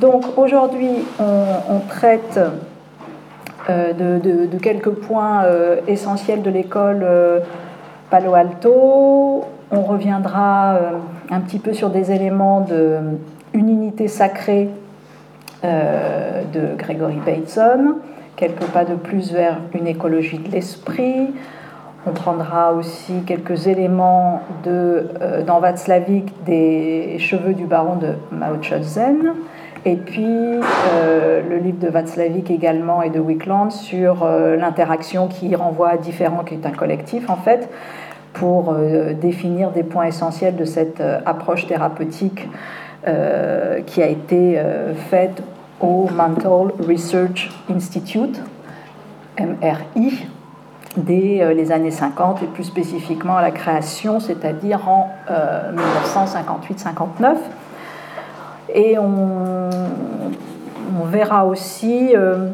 Donc aujourd'hui, on, traite de, quelques points essentiels de l'école Palo Alto. On reviendra un petit peu sur des éléments de une unité sacrée de Gregory Bateson quelques pas de plus vers une écologie de l'esprit. On prendra aussi quelques éléments de, euh, dans Václavic des cheveux du baron de Mao. Et puis euh, le livre de Václavic également et de Wickland sur euh, l'interaction qui renvoie à différents, qui est un collectif en fait, pour définir des points essentiels de cette approche thérapeutique qui a été faite au Mental Research Institute, MRI, dès euh, les années 50 et plus spécifiquement à la création, c'est-à-dire en 1958-59. Euh, et on, verra aussi euh,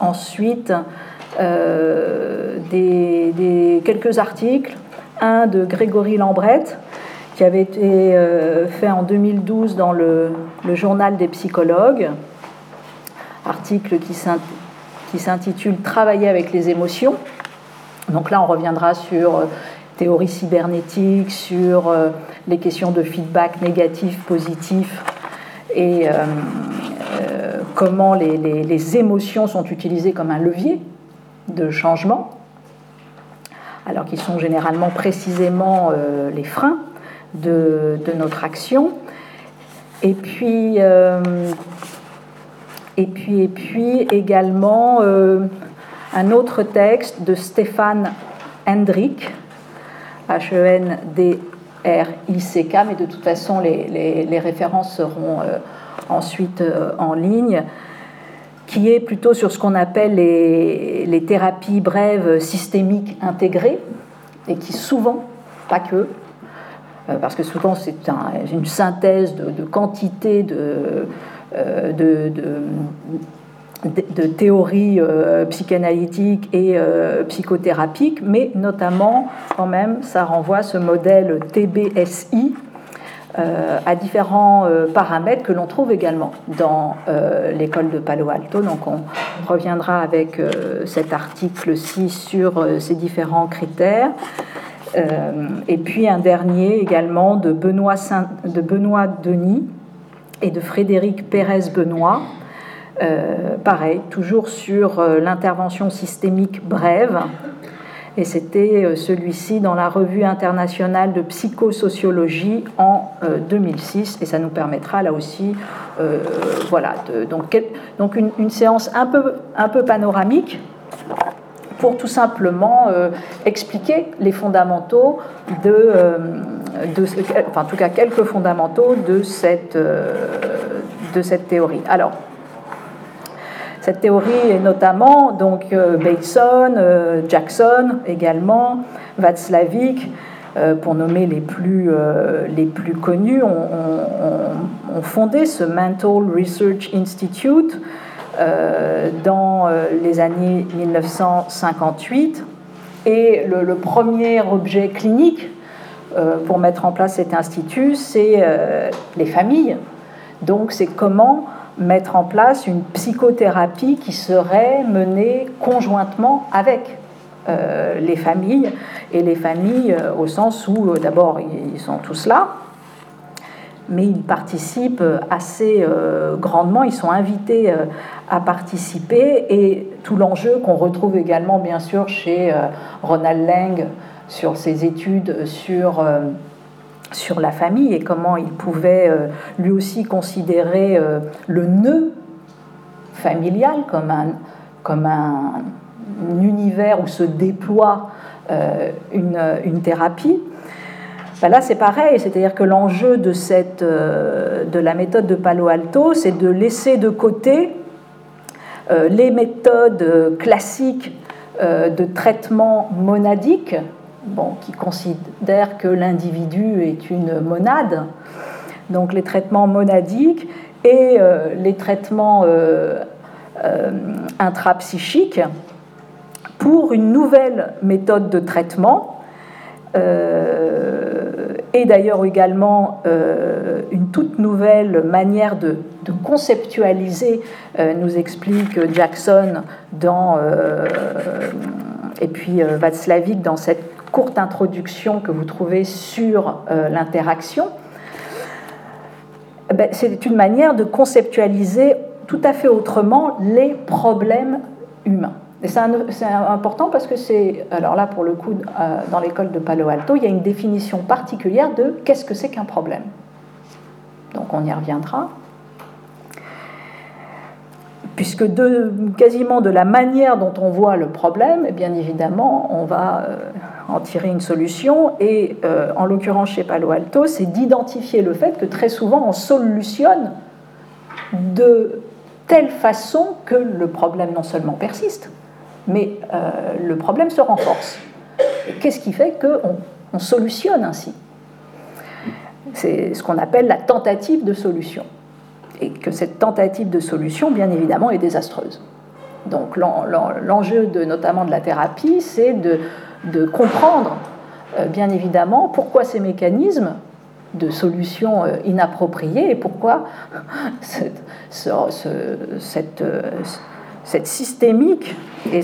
ensuite des, quelques articles, un de Grégory Lambrette, qui avait été euh, fait en 2012 dans le, journal des psychologues, article qui s'intitule Travailler avec les émotions. Donc là, on reviendra sur euh, théorie cybernétique, sur euh, les questions de feedback négatif, positif et comment les, émotions sont utilisées comme un levier de changement, alors qu'ils sont généralement précisément les freins de, notre action. Et puis, euh, et puis, et puis également euh, un autre texte de Stéphane Hendrik, H-E-N-D-R-I-C-K, mais de toute façon les, les, références seront euh, ensuite en ligne, qui est plutôt sur ce qu'on appelle les, les thérapies brèves systémiques intégrées, et qui souvent, pas que, euh, parce que souvent c'est une synthèse de, quantité de, euh, de, théories euh, psychanalytiques et psychothérapiques, mais notamment quand même ça renvoie ce modèle TBSI à différents paramètres que l'on trouve également dans l'école de Palo Alto. Donc on reviendra avec cet article-ci sur ces différents critères. Euh, et puis un dernier également de Benoît, de Benoît Denis et de Frédéric Pérez-Benoît. Euh, pareil, toujours sur euh, l'intervention systémique brève. Et c'était celui-ci dans la revue internationale de psychosociologie en 2006. Et ça nous permettra là aussi, voilà, donc, donc une, séance un peu, un peu panoramique pour tout simplement euh, expliquer les fondamentaux de, euh, de, enfin en tout cas quelques fondamentaux de cette, euh, de cette théorie. Alors, cette théorie est notamment donc Bateson, Jackson également, Václavic, pour nommer les plus, les plus connus, ont fondé ce Mental Research Institute euh, dans euh, les années 1958. Et le, premier objet clinique euh, pour mettre en place cet institut, c'est les familles. Donc c'est comment mettre en place une psychothérapie qui serait menée conjointement avec les familles, et les familles au sens où d'abord ils sont tous là, mais ils participent assez euh, grandement, ils sont invités euh, à participer et tout l'enjeu qu'on retrouve également bien sûr chez euh, Ronald Lang sur ses études sur, sur la famille et comment il pouvait lui aussi considérer le nœud familial comme un, univers où se déploie une, une thérapie. Ben là, c'est pareil, c'est-à-dire que l'enjeu de, euh, de la méthode de Palo Alto, c'est de laisser de côté euh, les méthodes classiques euh, de traitement monadique, bon, qui considèrent que l'individu est une monade, donc les traitements monadiques et les traitements intrapsychiques pour une nouvelle méthode de traitement euh, et d'ailleurs également une toute nouvelle manière de, conceptualiser, nous explique Jackson dans, et puis Václavic dans cette courte introduction que vous trouvez sur l'interaction. Eh ben, c'est une manière de conceptualiser tout à fait autrement les problèmes humains. Et c'est important parce que c'est, alors là pour le coup, euh, dans l'école de Palo Alto, il y a une définition particulière de qu'est-ce que c'est qu'un problème. Donc on y reviendra. Puisque quasiment de la manière dont on voit le problème, eh bien évidemment, on va euh, en tirer une solution. Et euh, en l'occurrence chez Palo Alto, c'est d'identifier le fait que très souvent on solutionne de telle façon que le problème non seulement persiste, mais euh, le problème se renforce. Qu'est-ce qui fait qu'on on solutionne ainsi? C'est ce qu'on appelle la tentative de solution. Et que cette tentative de solution, bien évidemment, est désastreuse. Donc l'enjeu de, notamment de la thérapie, c'est de, comprendre, euh, bien évidemment, pourquoi ces mécanismes de solutions euh, inappropriées et pourquoi cette, cette systémique et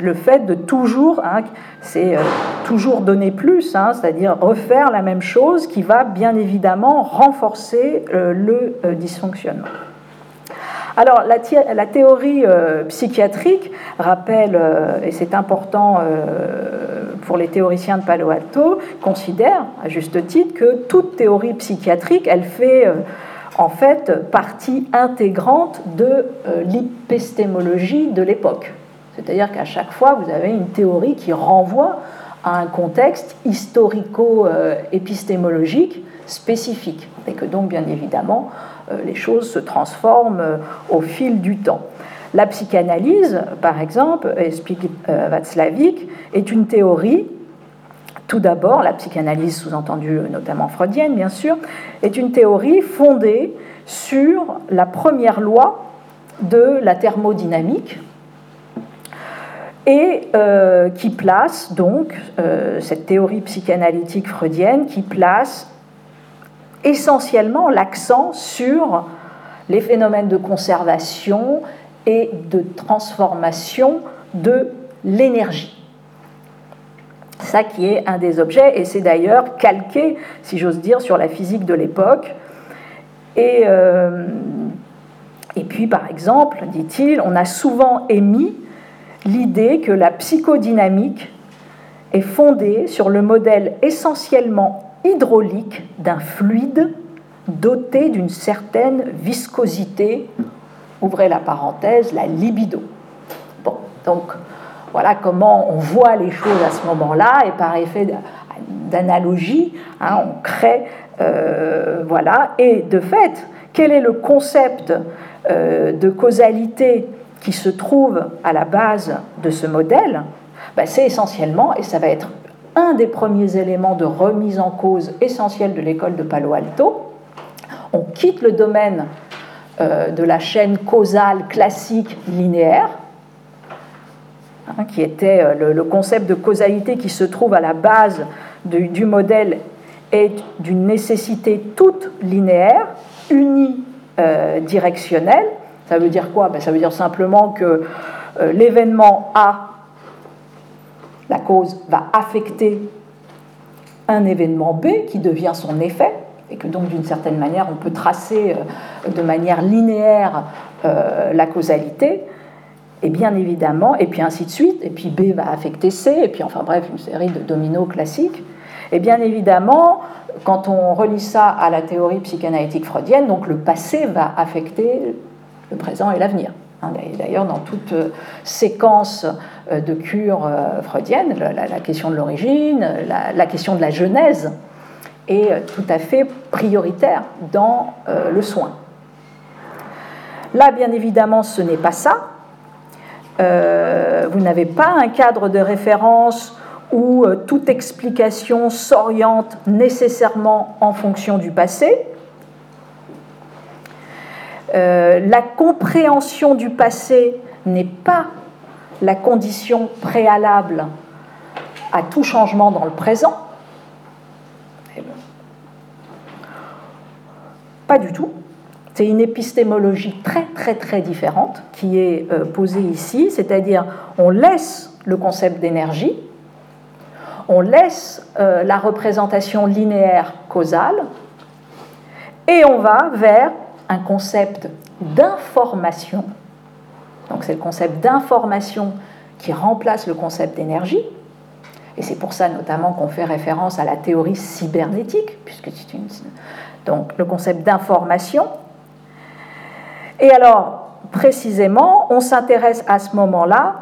le fait de toujours, hein, c'est euh, toujours donner plus, hein, c'est-à-dire refaire la même chose qui va bien évidemment renforcer euh, le euh, dysfonctionnement. Alors la, la théorie psychiatrique rappelle, et c'est important pour les théoriciens de Palo Alto, considère à juste titre que toute théorie psychiatrique, elle fait en fait partie intégrante de euh, l'épistémologie de l'époque. C'est-à-dire qu'à chaque fois, vous avez une théorie qui renvoie à un contexte historico-épistémologique spécifique. Et que donc, bien évidemment, euh, les choses se transforment euh, au fil du temps. La psychanalyse, par exemple, explique Václavic, est une théorie tout d'abord, la psychanalyse sous-entendue notamment freudienne, bien sûr, est une théorie fondée sur la première loi de la thermodynamique et euh, qui place donc euh, cette théorie psychanalytique freudienne qui place essentiellement l'accent sur les phénomènes de conservation et de transformation de l'énergie ça qui est un des objets, et c'est d'ailleurs calqué, si j'ose dire, sur la physique de l'époque. Et, euh, et puis, par exemple, dit-il, on a souvent émis l'idée que la psychodynamique est fondée sur le modèle essentiellement hydraulique d'un fluide doté d'une certaine viscosité, ouvrez la parenthèse, la libido. Bon, donc voilà comment on voit les choses à ce moment-là, et par effet d'analogie, hein, on crée, euh, voilà, et de fait, quel est le concept euh, de causalité qui se trouve à la base de ce modèle? Ben, C'est essentiellement, et ça va être un des premiers éléments de remise en cause essentielle de l'école de Palo Alto, on quitte le domaine euh, de la chaîne causale classique linéaire, Hein, qui était euh, le, concept de causalité qui se trouve à la base du modèle est d'une nécessité toute linéaire, unidirectionnelle. Ça veut dire quoi? Ben, Ça veut dire simplement que euh, l'événement A, la cause, va affecter un événement B qui devient son effet, et que donc d'une certaine manière on peut tracer euh, de manière linéaire la causalité et bien évidemment, et puis ainsi de suite, et puis B va affecter C, et puis enfin bref, une série de dominos classiques. Et bien évidemment, quand on relie ça à la théorie psychanalytique freudienne, donc le passé va affecter le présent et l'avenir. Hein, d'ailleurs, dans toute euh, séquence euh, de cure euh, freudienne, la, question de l'origine, la, question de la genèse est tout à fait prioritaire dans le soin. Là, bien évidemment, ce n'est pas ça. Euh, vous n'avez pas un cadre de référence où euh, toute explication s'oriente nécessairement en fonction du passé. Euh, la compréhension du passé n'est pas la condition préalable à tout changement dans le présent. Pas du tout. C'est une épistémologie très très très différente qui est euh, posée ici, c'est-à-dire on laisse le concept d'énergie, on laisse euh, la représentation linéaire causale et on va vers un concept d'information. Donc c'est le concept d'information qui remplace le concept d'énergie. Et c'est pour ça notamment qu'on fait référence à la théorie cybernétique, puisque c'est une... Donc le concept d'information. Et alors, précisément, on s'intéresse à ce moment-là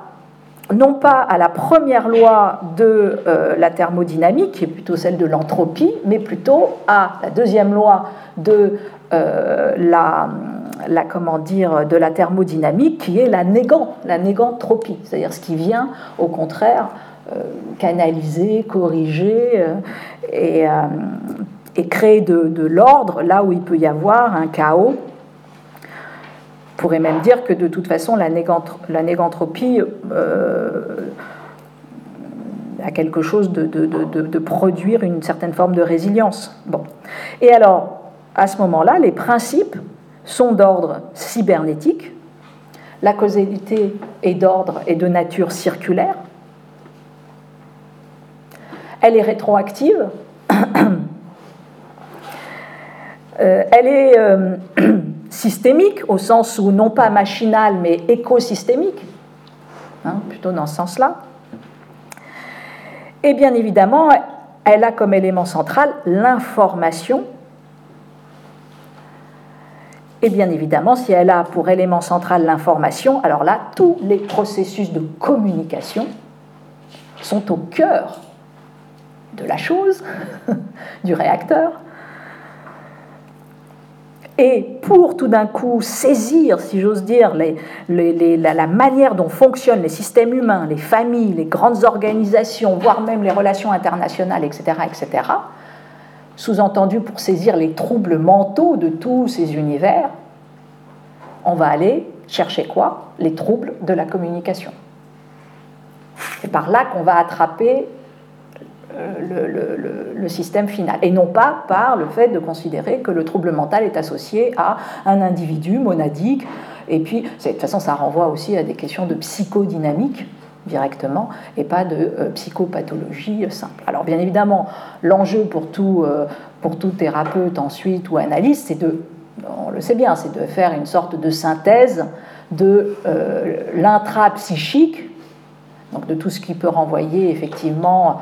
non pas à la première loi de euh, la thermodynamique, qui est plutôt celle de l'entropie, mais plutôt à la deuxième loi de euh, la, comment dire, de la thermodynamique, qui est la négant, la négantropie, c'est-à-dire ce qui vient au contraire euh, canaliser, corriger et, créer de l'ordre là où il peut y avoir un chaos pourrait même dire que de toute façon, la, négantropie euh, a quelque chose de, produire une certaine forme de résilience. Bon. Et alors, à ce moment-là, les principes sont d'ordre cybernétique, la causalité est d'ordre et de nature circulaire, elle est rétroactive, euh, elle est euh, systémique, au sens où non pas machinal, mais écosystémique, hein, plutôt dans ce sens-là. Et bien évidemment, elle a comme élément central l'information. Et bien évidemment, si elle a pour élément central l'information, alors là, tous les processus de communication sont au cœur de la chose, du réacteur, et pour tout d'un coup saisir, si j'ose dire, la, manière dont fonctionnent les systèmes humains, les familles, les grandes organisations, voire même les relations internationales, etc., etc., sous-entendu pour saisir les troubles mentaux de tous ces univers, on va aller chercher quoi? Les troubles de la communication. C'est par là qu'on va attraper le, système final, et non pas par le fait de considérer que le trouble mental est associé à un individu monadique, et puis de toute façon ça renvoie aussi à des questions de psychodynamique directement, et pas de euh, psychopathologie simple. Alors bien évidemment, l'enjeu pour tout, euh, pour tout thérapeute ensuite ou analyste, c'est de, on le sait bien, c'est de faire une sorte de synthèse de euh, l'intrapsychique, donc de tout ce qui peut renvoyer effectivement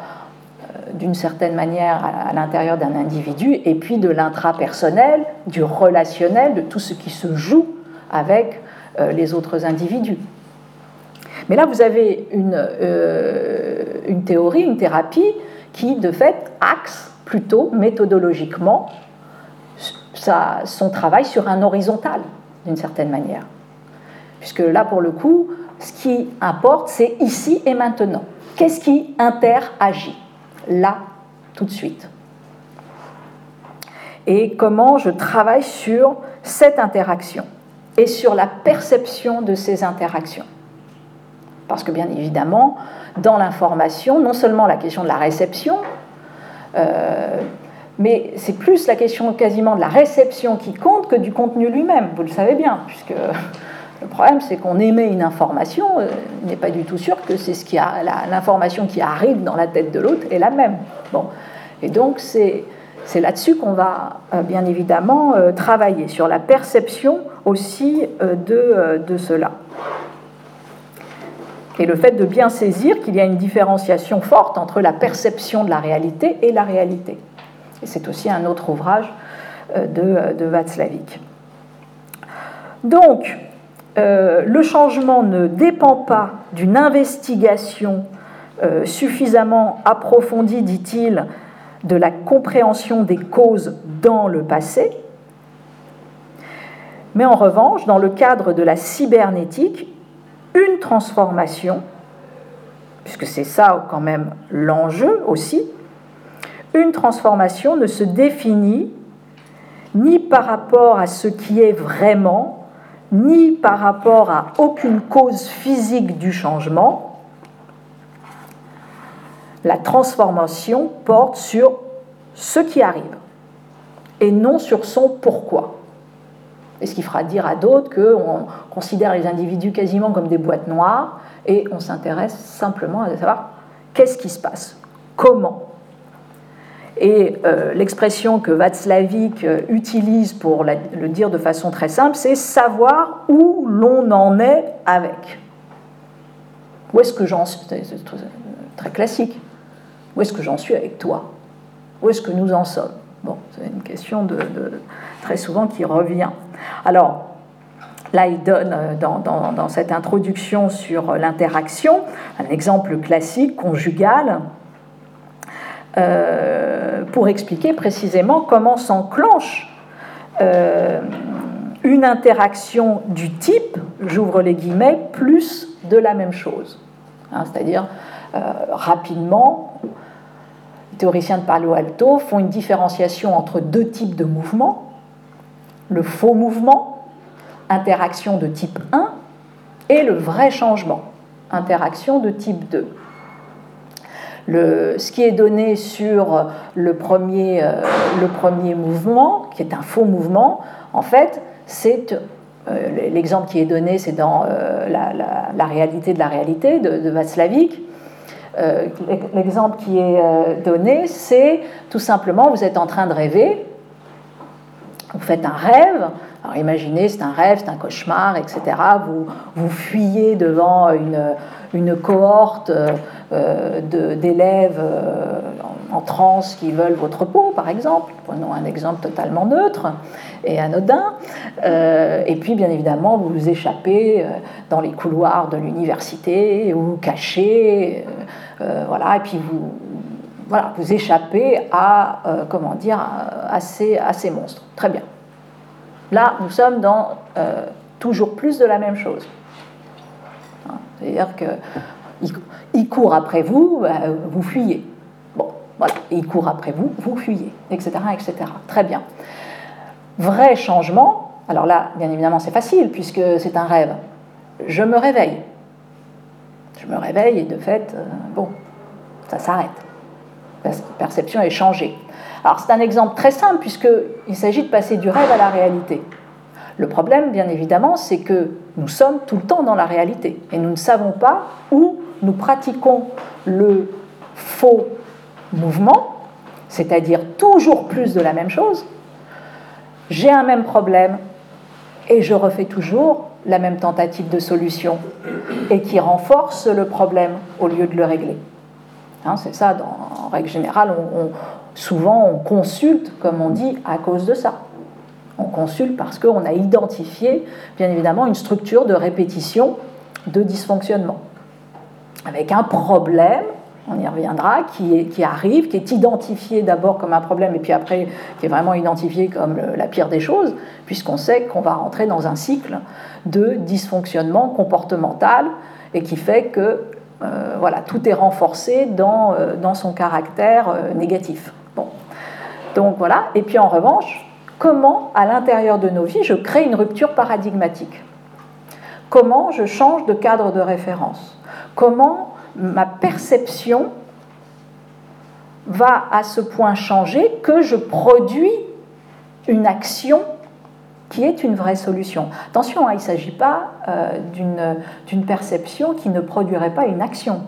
d'une certaine manière à l'intérieur d'un individu, et puis de l'intrapersonnel, du relationnel, de tout ce qui se joue avec euh, les autres individus. Mais là, vous avez euh, une théorie, une thérapie qui, de fait, axe plutôt méthodologiquement son travail sur un horizontal, d'une certaine manière. Puisque là, pour le coup, ce qui importe, c'est ici et maintenant. Qu'est-ce qui interagit? Là, tout de suite. Et comment je travaille sur cette interaction et sur la perception de ces interactions. Parce que bien évidemment, dans l'information, non seulement la question de la réception, euh, mais c'est plus la question quasiment de la réception qui compte que du contenu lui-même, vous le savez bien, puisque le problème, c'est qu'on émet une information, euh, il n'est pas du tout sûr que c'est ce qui a l'information qui arrive dans la tête de l'autre est la même. Et donc c'est là-dessus qu'on va euh, bien évidemment euh, travailler sur la perception aussi de, de cela. Et le fait de bien saisir qu'il y a une différenciation forte entre la perception de la réalité et la réalité. Et c'est aussi un autre ouvrage de, de Václavic. Donc, euh, le changement ne dépend pas d'une investigation euh, suffisamment approfondie, dit-il, de la compréhension des causes dans le passé, mais en revanche, dans le cadre de la cybernétique, une transformation, puisque c'est ça quand même l'enjeu aussi, une transformation ne se définit ni par rapport à ce qui est vraiment, ni par rapport à aucune cause physique du changement, la transformation porte sur ce qui arrive et non sur son pourquoi. Et ce qui fera dire à d'autres qu'on considère les individus quasiment comme des boîtes noires et on s'intéresse simplement à savoir qu'est-ce qui se passe, comment. Et euh, l'expression que Václavic euh, utilise pour le dire de façon très simple, c'est savoir où l'on en est avec. Où est-ce que j'en suis? C'est très classique. Où est-ce que j'en suis avec toi? Où est-ce que nous en sommes? Bon, c'est une question de, très souvent qui revient. Alors, là, il donne euh, dans, cette introduction sur l'interaction un exemple classique conjugal euh, pour expliquer précisément comment s'enclenche euh, une interaction du type, j'ouvre les guillemets, plus de la même chose. Hein, c'est-à-dire, rapidement, les théoriciens de Palo Alto font une différenciation entre deux types de mouvements le faux mouvement, interaction de type 1, et le vrai changement, interaction de type 2. Ce qui est donné sur le premier, euh, le premier mouvement, qui est un faux mouvement, en fait, c'est euh, l'exemple qui est donné, c'est dans euh, la, réalité de la réalité de, de Václavic. l'exemple qui est donné, c'est tout simplement, vous êtes en train de rêver, vous faites un rêve, alors imaginez, c'est un rêve, c'est un cauchemar, etc. Vous, vous fuyez devant une, une cohorte euh, d'élèves euh, en, transe qui veulent votre peau, par exemple. Prenons un exemple totalement neutre et anodin. Euh, et puis, bien évidemment, vous vous échappez dans les couloirs de l'université ou cachez, voilà, et puis vous, voilà, vous échappez à, euh, comment dire, à ces, monstres. Très bien. Là, nous sommes dans euh, toujours plus de la même chose. C'est-à-dire qu'il court après vous, bah, vous fuyez. Bon, voilà, il court après vous, vous fuyez, etc., etc. Très bien. Vrai changement, alors là, bien évidemment, c'est facile puisque c'est un rêve. Je me réveille. Je me réveille et de fait, euh, bon, ça s'arrête perception est changée. Alors c'est un exemple très simple puisqu'il s'agit de passer du rêve à la réalité. Le problème, bien évidemment, c'est que nous sommes tout le temps dans la réalité et nous ne savons pas où nous pratiquons le faux mouvement, c'est-à-dire toujours plus de la même chose. J'ai un même problème et je refais toujours la même tentative de solution et qui renforce le problème au lieu de le régler. Hein, c'est ça, en règle générale, souvent on consulte, comme on dit, à cause de ça. On consulte parce qu'on a identifié, bien évidemment, une structure de répétition de dysfonctionnement. Avec un problème, on y reviendra, qui, qui arrive, qui est identifié d'abord comme un problème et puis après qui est vraiment identifié comme la pire des choses, puisqu'on sait qu'on va rentrer dans un cycle de dysfonctionnement comportemental et qui fait que euh, voilà, tout est renforcé dans, euh, son caractère euh, négatif. Bon. Donc voilà, et puis en revanche, comment à l'intérieur de nos vies je crée une rupture paradigmatique? Comment je change de cadre de référence? Comment ma perception va à ce point changer que je produis une action qui est une vraie solution? Attention, hein, il ne s'agit pas euh, d'une perception qui ne produirait pas une action.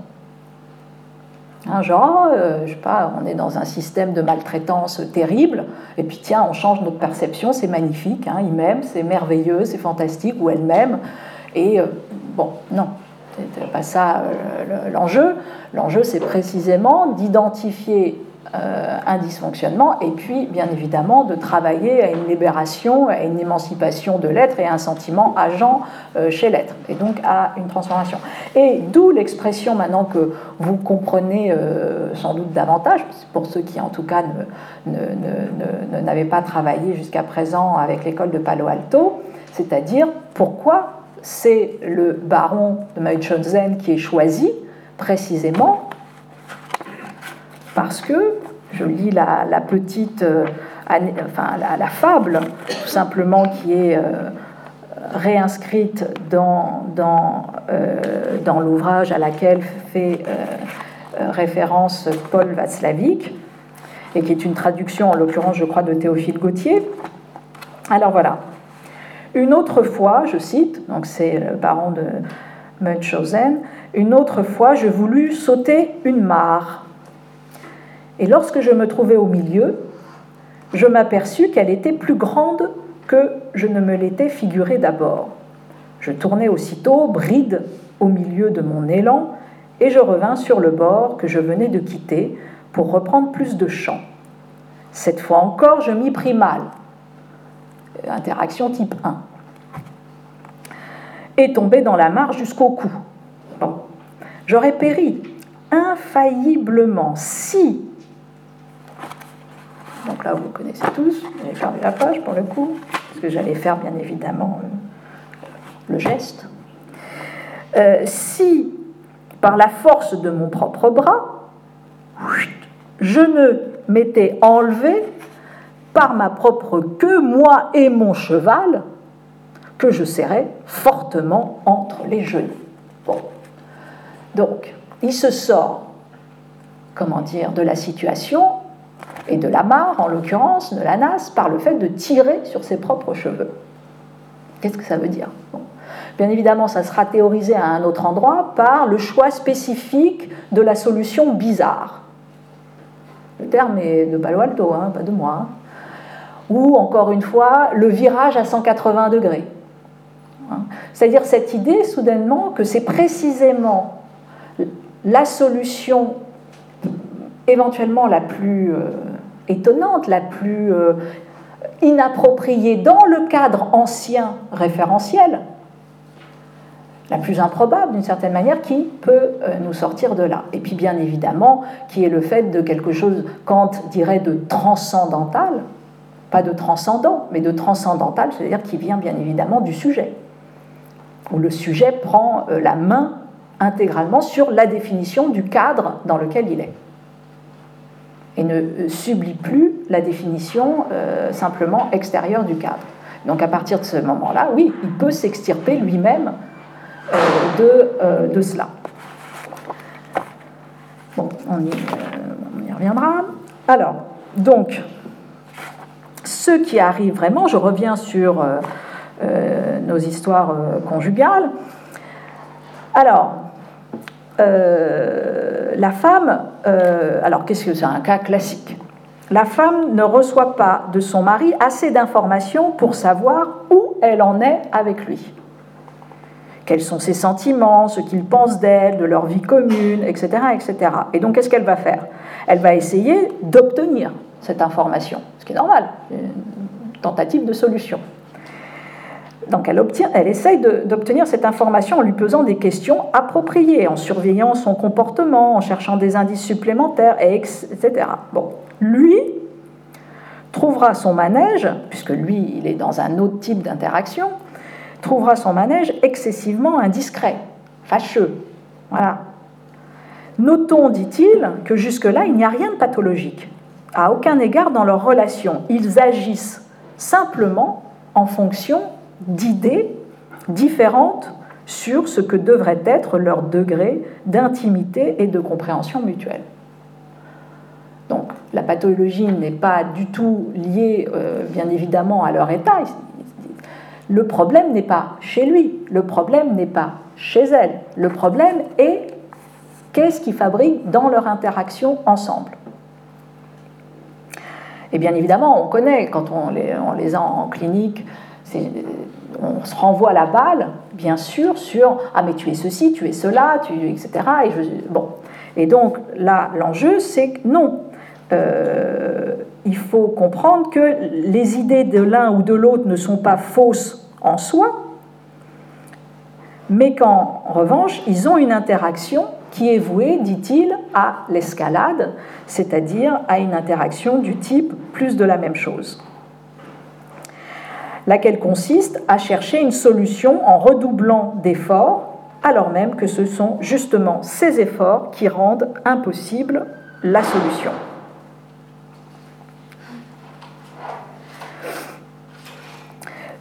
Genre, euh, je sais pas, on est dans un système de maltraitance terrible, et puis tiens, on change notre perception, c'est magnifique, hein, il m'aime, c'est merveilleux, c'est fantastique, ou elle m'aime, et euh, bon, non, c'est pas ça l'enjeu. L'enjeu, c'est précisément d'identifier euh, un dysfonctionnement, et puis bien évidemment de travailler à une libération, à une émancipation de l'être et à un sentiment agent euh, chez l'être, et donc à une transformation. Et d'où l'expression maintenant que vous comprenez euh, sans doute davantage, pour ceux qui en tout cas n'avaient pas travaillé jusqu'à présent avec l'école de Palo Alto, c'est-à-dire pourquoi c'est le baron de Mauthausen qui est choisi précisément parce que, je lis la, petite, euh, enfin la, fable, tout simplement, qui est euh, réinscrite dans, dans, euh, dans l'ouvrage à laquelle fait référence Paul Václavic, et qui est une traduction, en l'occurrence, je crois, de Théophile Gautier. Alors voilà. Une autre fois, je cite, donc c'est le parent de Munchausen, une autre fois, je voulus sauter une mare. Et lorsque je me trouvais au milieu, je m'aperçus qu'elle était plus grande que je ne me l'étais figuré d'abord. Je tournai aussitôt, bride au milieu de mon élan, et je revins sur le bord que je venais de quitter pour reprendre plus de champ. Cette fois encore, je m'y pris mal. Interaction type 1. Et tombé dans la mare jusqu'au cou. Bon. J'aurais péri infailliblement si donc là, vous connaissez tous. J'ai fermé la page pour le coup, parce que j'allais faire bien évidemment le geste. Euh, si, par la force de mon propre bras, je ne m'étais enlevé par ma propre queue, moi et mon cheval, que je serrais fortement entre les genoux. Bon. Donc, il se sort, comment dire, de la situation et de la mare, en l'occurrence, de la nasse, par le fait de tirer sur ses propres cheveux. Qu'est-ce que ça veut dire? Bien évidemment, ça sera théorisé à un autre endroit par le choix spécifique de la solution bizarre. Le terme est de Palo Alto, hein, pas de moi. Hein. Ou encore une fois, le virage à 180 degrés. Hein. C'est-à-dire cette idée, soudainement, que c'est précisément la solution éventuellement la plus euh, étonnante, la plus euh, inappropriée dans le cadre ancien référentiel, la plus improbable d'une certaine manière, qui peut euh, nous sortir de là. Et puis bien évidemment, qui est le fait de quelque chose, Kant dirait de transcendantal, pas de transcendant, mais de transcendantal, c'est-à-dire qui vient bien évidemment du sujet, où le sujet prend la main intégralement sur la définition du cadre dans lequel il est et ne euh, sublit plus la définition euh, simplement extérieure du cadre. Donc à partir de ce moment-là, oui, il peut s'extirper lui-même euh, de, de, cela. Bon, on y, reviendra. Alors, donc, ce qui arrive vraiment, je reviens sur nos histoires conjugales. Alors, la femme, euh, alors qu'est-ce que c'est un cas classique? La femme ne reçoit pas de son mari assez d'informations pour savoir où elle en est avec lui. Quels sont ses sentiments, ce qu'il pense d'elle, de leur vie commune, etc. etc. Et donc qu'est-ce qu'elle va faire? Elle va essayer d'obtenir cette information, ce qui est normal, une tentative de solution. Donc elle, obtient, elle essaye d'obtenir cette information en lui posant des questions appropriées, en surveillant son comportement, en cherchant des indices supplémentaires, etc. Bon, lui trouvera son manège, puisque lui, il est dans un autre type d'interaction, trouvera son manège excessivement indiscret, fâcheux. Voilà. Notons, dit-il, que jusque-là, il n'y a rien de pathologique. À aucun égard dans leur relation. Ils agissent simplement en fonction d'idées différentes sur ce que devrait être leur degré d'intimité et de compréhension mutuelle. Donc la pathologie n'est pas du tout liée, euh, bien évidemment, à leur état. Le problème n'est pas chez lui, le problème n'est pas chez elle. Le problème est qu'est-ce qu'ils fabriquent dans leur interaction ensemble. Et bien évidemment, on connaît, quand on les, on les a en clinique, on se renvoie la balle, bien sûr, sur ah mais tu es ceci, tu es cela, etc. Et bon. Et donc là, l'enjeu, c'est que non. Euh, il faut comprendre que les idées de l'un ou de l'autre ne sont pas fausses en soi, mais qu'en revanche, ils ont une interaction qui est vouée, dit-il, à l'escalade, c'est-à-dire à une interaction du type plus de la même chose laquelle consiste à chercher une solution en redoublant d'efforts, alors même que ce sont justement ces efforts qui rendent impossible la solution.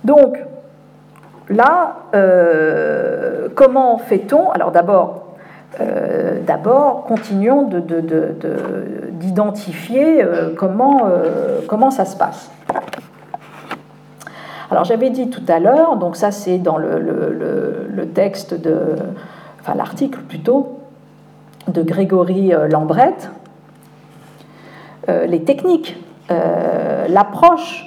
Donc, là, euh, comment fait-on? Alors d'abord, euh, d'abord, continuons d'identifier de, de, euh, comment ça se passe. Alors j'avais dit tout à l'heure, donc ça c'est dans le, texte de, enfin l'article plutôt, de Grégory euh, Lambrette, euh, les techniques, euh, l'approche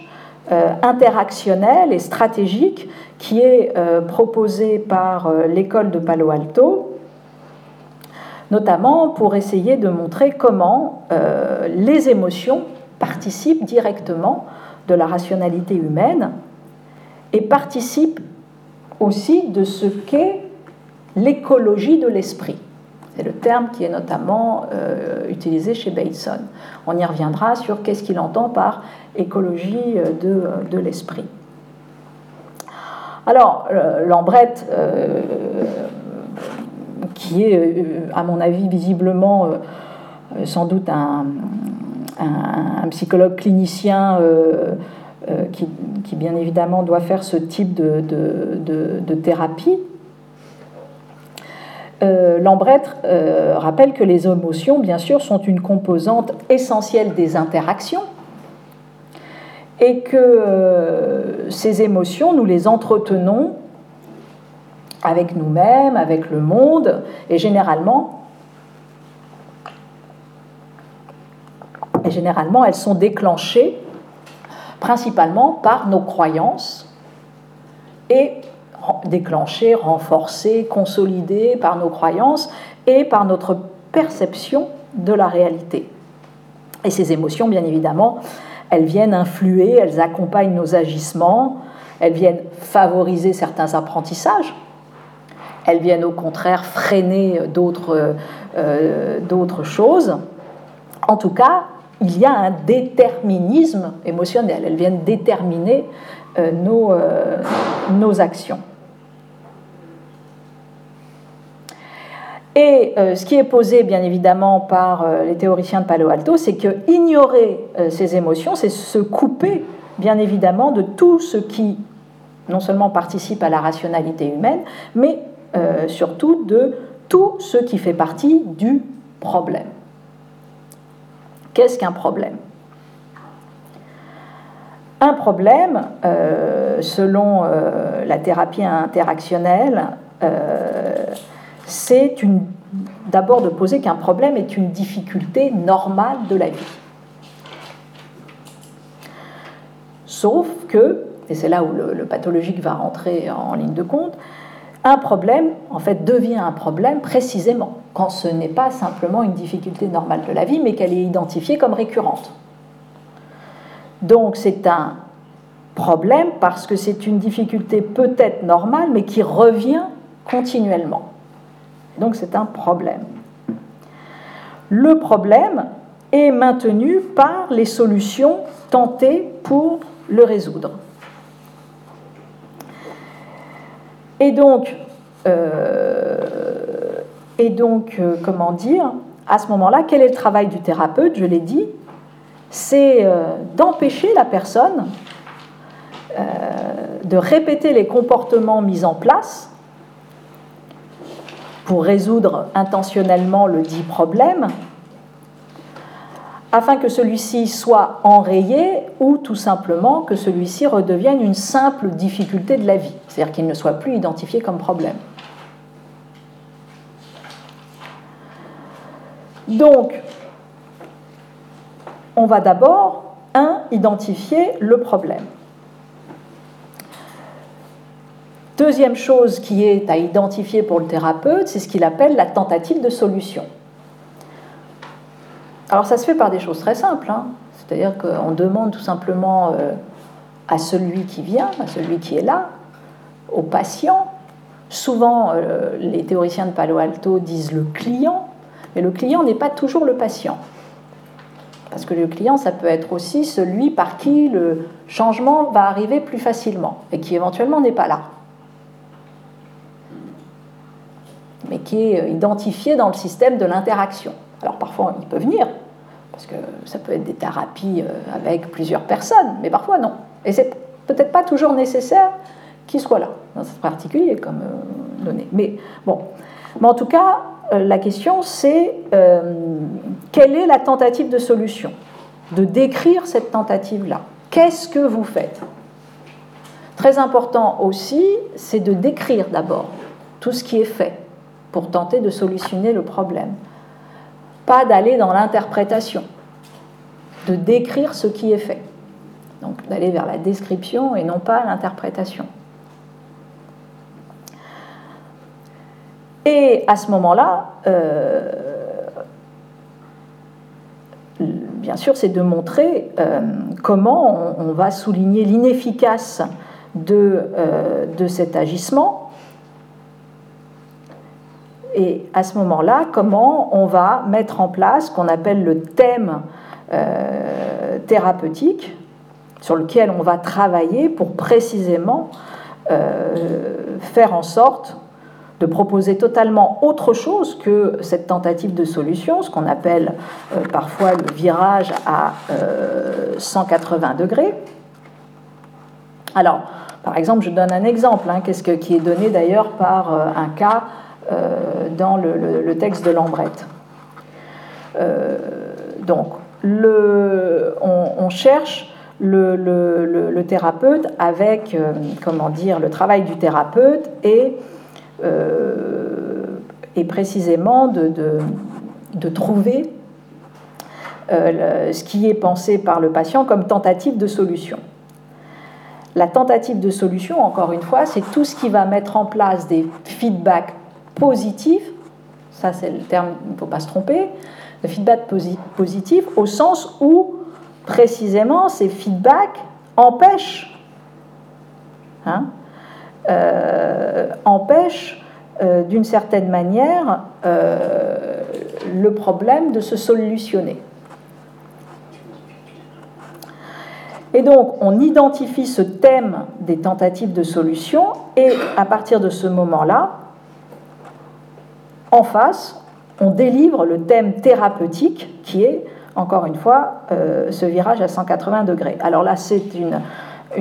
interactionnelle et stratégique qui est proposée par l'école de Palo Alto, notamment pour essayer de montrer comment les émotions participent directement de la rationalité humaine et participe aussi de ce qu'est l'écologie de l'esprit. C'est le terme qui est notamment euh, utilisé chez Bateson. On y reviendra sur qu'est-ce qu'il entend par écologie euh, de, de l'esprit. Alors, euh, Lambrette, qui est, à mon avis, visiblement sans doute un psychologue clinicien euh, qui, bien évidemment doit faire ce type de, thérapie. Euh, euh, rappelle que les émotions, bien sûr, sont une composante essentielle des interactions et que ces émotions, nous les entretenons avec nous-mêmes, avec le monde, et généralement, et généralement, elles sont déclenchées principalement par nos croyances et déclenchées, renforcées, consolidées par nos croyances et par notre perception de la réalité. Et ces émotions, bien évidemment, elles viennent influer, elles accompagnent nos agissements, elles viennent favoriser certains apprentissages, elles viennent au contraire freiner d'autres euh, choses. En tout cas, il y a un déterminisme émotionnel. Elles viennent déterminer euh, nos, euh, nos, actions. Et euh, ce qui est posé bien évidemment par les théoriciens de Palo Alto, c'est que ignorer ces émotions, c'est se couper bien évidemment de tout ce qui non seulement participe à la rationalité humaine, mais surtout de tout ce qui fait partie du problème. Qu'est-ce qu'un problème? Un problème, euh, selon euh, la thérapie interactionnelle, euh, c'est d'abord de poser qu'un problème est une difficulté normale de la vie. Sauf que, et c'est là où le pathologique va rentrer en ligne de compte, un problème, en fait, devient un problème précisément quand ce n'est pas simplement une difficulté normale de la vie, mais qu'elle est identifiée comme récurrente. Donc c'est un problème parce que c'est une difficulté peut-être normale, mais qui revient continuellement. Donc c'est un problème. Le problème est maintenu par les solutions tentées pour le résoudre. Et donc, euh, euh, comment dire, à ce moment-là, quel est le travail du thérapeute Je l'ai dit, c'est euh, d'empêcher la personne de répéter les comportements mis en place pour résoudre intentionnellement le dit problème afin que celui-ci soit enrayé ou tout simplement que celui-ci redevienne une simple difficulté de la vie, c'est-à-dire qu'il ne soit plus identifié comme problème. Donc, on va d'abord, un, identifier le problème. Deuxième chose qui est à identifier pour le thérapeute, c'est ce qu'il appelle la tentative de solution. Alors ça se fait par des choses très simples, hein. c'est-à-dire qu'on demande tout simplement euh, à celui qui vient, à celui qui est là, au patient. Souvent, euh, les théoriciens de Palo Alto disent le client, mais le client n'est pas toujours le patient. Parce que le client, ça peut être aussi celui par qui le changement va arriver plus facilement et qui éventuellement n'est pas là. Mais qui est identifié dans le système de l'interaction. Alors parfois, il peut venir, parce que ça peut être des thérapies euh, avec plusieurs personnes, mais parfois non. Et c'est peut-être pas toujours nécessaire qu'il soit là, dans ce particulier comme euh, donné. Mais bon, mais en tout cas, euh, la question c'est quelle est la tentative de solution De décrire cette tentative-là? Qu'est-ce que vous faites? Très important aussi, c'est de décrire d'abord tout ce qui est fait pour tenter de solutionner le problème. Pas d'aller dans l'interprétation, de décrire ce qui est fait. Donc d'aller vers la description et non pas l'interprétation. Et à ce moment-là, euh, bien sûr, c'est de montrer euh, comment on, va souligner l'inefficace de, euh, de, cet agissement. Et à ce moment-là, comment on va mettre en place ce qu'on appelle le thème thérapeutique, sur lequel on va travailler pour précisément faire en sorte de proposer totalement autre chose que cette tentative de solution, ce qu'on appelle euh, parfois le virage à 180 euh, degrés. Alors, par exemple, je donne un exemple, hein, qu'est-ce qui est donné d'ailleurs par euh, un cas dans le, texte de Lambrette. donc, le, on, cherche le, thérapeute avec, comment dire, le travail du thérapeute et euh, et précisément de, trouver euh, ce qui est pensé par le patient comme tentative de solution. La tentative de solution, encore une fois, c'est tout ce qui va mettre en place des feedbacks positifs, ça c'est le terme, il ne faut pas se tromper, le feedback positif au sens où précisément ces feedbacks empêchent hein, euh, empêche euh, d'une certaine manière euh, le problème de se solutionner. Et donc, on identifie ce thème des tentatives de solution et à partir de ce moment-là, en face, on délivre le thème thérapeutique qui est, encore une fois, ce virage à 180 degrés. Alors là, c'est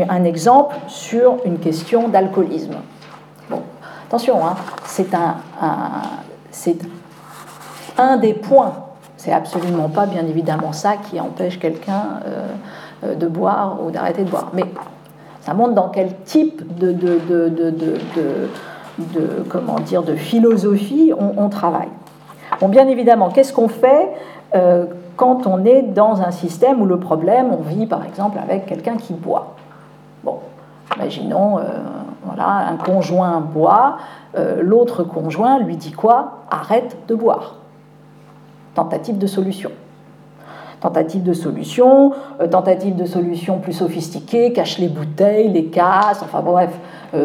un exemple sur une question d'alcoolisme. Bon, attention, hein, c'est un, des points. C'est absolument pas, bien évidemment, ça qui empêche quelqu'un euh, euh, de boire ou d'arrêter de boire. Mais ça montre dans quel type de comment dire, de philosophie on, travaille. Bon, bien évidemment, qu'est-ce qu'on fait euh, quand on est dans un système où le problème, on vit par exemple avec quelqu'un qui boit? Bon, imaginons, euh, voilà, un conjoint boit, euh, l'autre conjoint lui dit quoi? Arrête de boire. Tentative de solution. Tentative de solution, euh, tentative de solution plus sophistiquée, cache les bouteilles, les casse, enfin bref,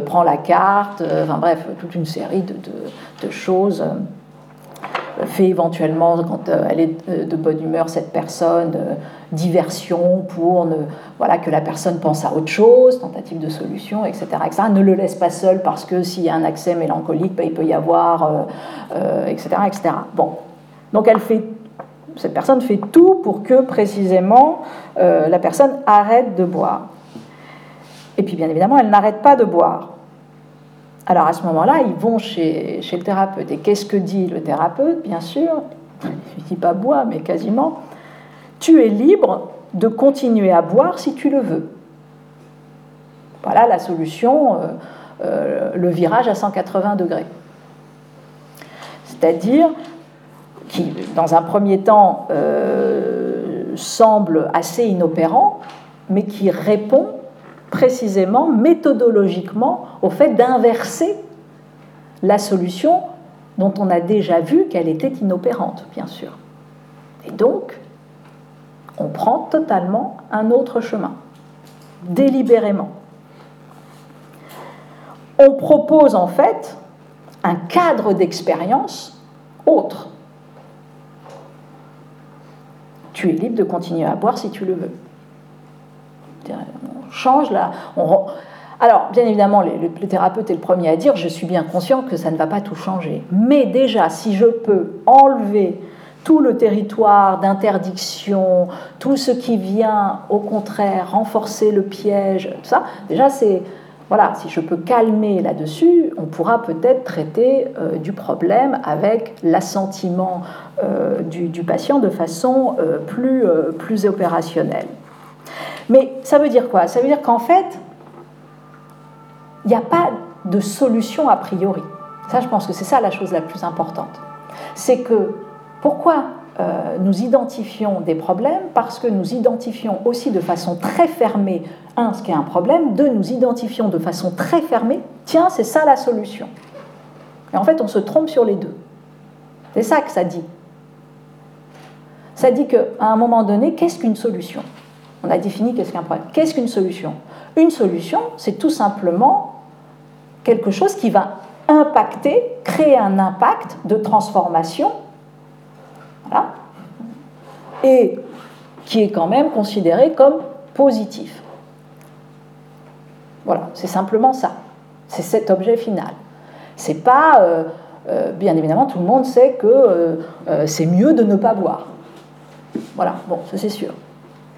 prend la carte, enfin bref, toute une série de choses fait éventuellement, quand euh, elle est euh, de bonne humeur, cette personne, euh, diversion pour ne, voilà, que la personne pense à autre chose, tentative de solution, etc., etc. Ne le laisse pas seul parce que s'il y a un accès mélancolique, ben, il peut y avoir, etc., etc. Bon, donc elle fait, cette personne fait tout pour que précisément la personne arrête de boire. Et puis bien évidemment, elle n'arrête pas de boire. Alors à ce moment-là, ils vont chez, le thérapeute. Et qu'est-ce que dit le thérapeute? Bien sûr, il ne dit pas bois, mais quasiment, tu es libre de continuer à boire si tu le veux. Voilà la solution, euh, euh, le virage à 180 degrés. C'est-à-dire qui, dans un premier temps, euh, semble assez inopérant, mais qui répond précisément, méthodologiquement, au fait d'inverser la solution dont on a déjà vu qu'elle était inopérante, bien sûr. Et donc, on prend totalement un autre chemin, délibérément. On propose en fait un cadre d'expérience autre. Tu es libre de continuer à boire si tu le veux change là. Alors, bien évidemment, le, thérapeute est le premier à dire, je suis bien conscient que ça ne va pas tout changer. Mais déjà, si je peux enlever tout le territoire d'interdiction, tout ce qui vient, au contraire, renforcer le piège, tout ça, déjà, c'est... Voilà, si je peux calmer là-dessus, on pourra peut-être traiter euh, du problème avec l'assentiment euh, du, patient de façon euh, plus, plus opérationnelle. Mais ça veut dire quoi? Ça veut dire qu'en fait, il n'y a pas de solution a priori. Ça, je pense que c'est ça la chose la plus importante. C'est que pourquoi euh, nous identifions des problèmes Parce que nous identifions aussi de façon très fermée, un, ce qui est un problème, deux, nous identifions de façon très fermée, tiens, c'est ça la solution. Et en fait, on se trompe sur les deux. C'est ça que ça dit. Ça dit qu'à un moment donné, qu'est-ce qu'une solution? On a défini qu'est-ce qu'un problème. Qu'est-ce qu'une solution? Une solution, c'est tout simplement quelque chose qui va impacter, créer un impact de transformation, et qui est quand même considéré comme positif. Voilà, c'est simplement ça. C'est cet objet final. C'est pas, euh, euh, bien évidemment, tout le monde sait que euh, c'est mieux de ne pas boire. Voilà, bon, ça c'est sûr.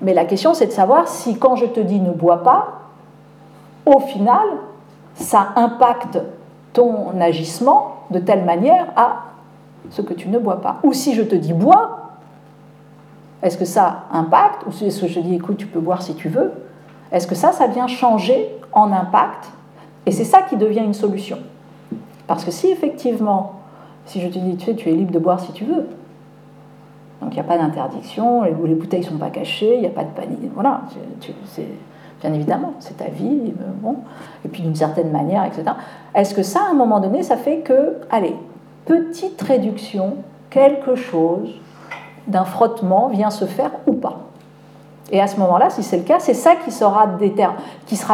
Mais la question c'est de savoir si quand je te dis ne bois pas, au final, ça impacte ton agissement de telle manière à ce que tu ne bois pas. Ou si je te dis bois, est-ce que ça impacte Ou est-ce que je dis écoute, tu peux boire si tu veux Est-ce que ça, ça vient changer en impact Et c'est ça qui devient une solution. Parce que si effectivement, si je te dis tu, sais, tu es libre de boire si tu veux, donc il n'y a pas d'interdiction, les, les bouteilles ne sont pas cachées, il n'y a pas de panique, voilà, bien évidemment, c'est ta vie, euh, bon, et puis d'une certaine manière, etc. Est-ce que ça, à un moment donné, ça fait que, allez, petite réduction, quelque chose d'un frottement vient se faire ou pas Et à ce moment-là, si c'est le cas, c'est ça qui sera,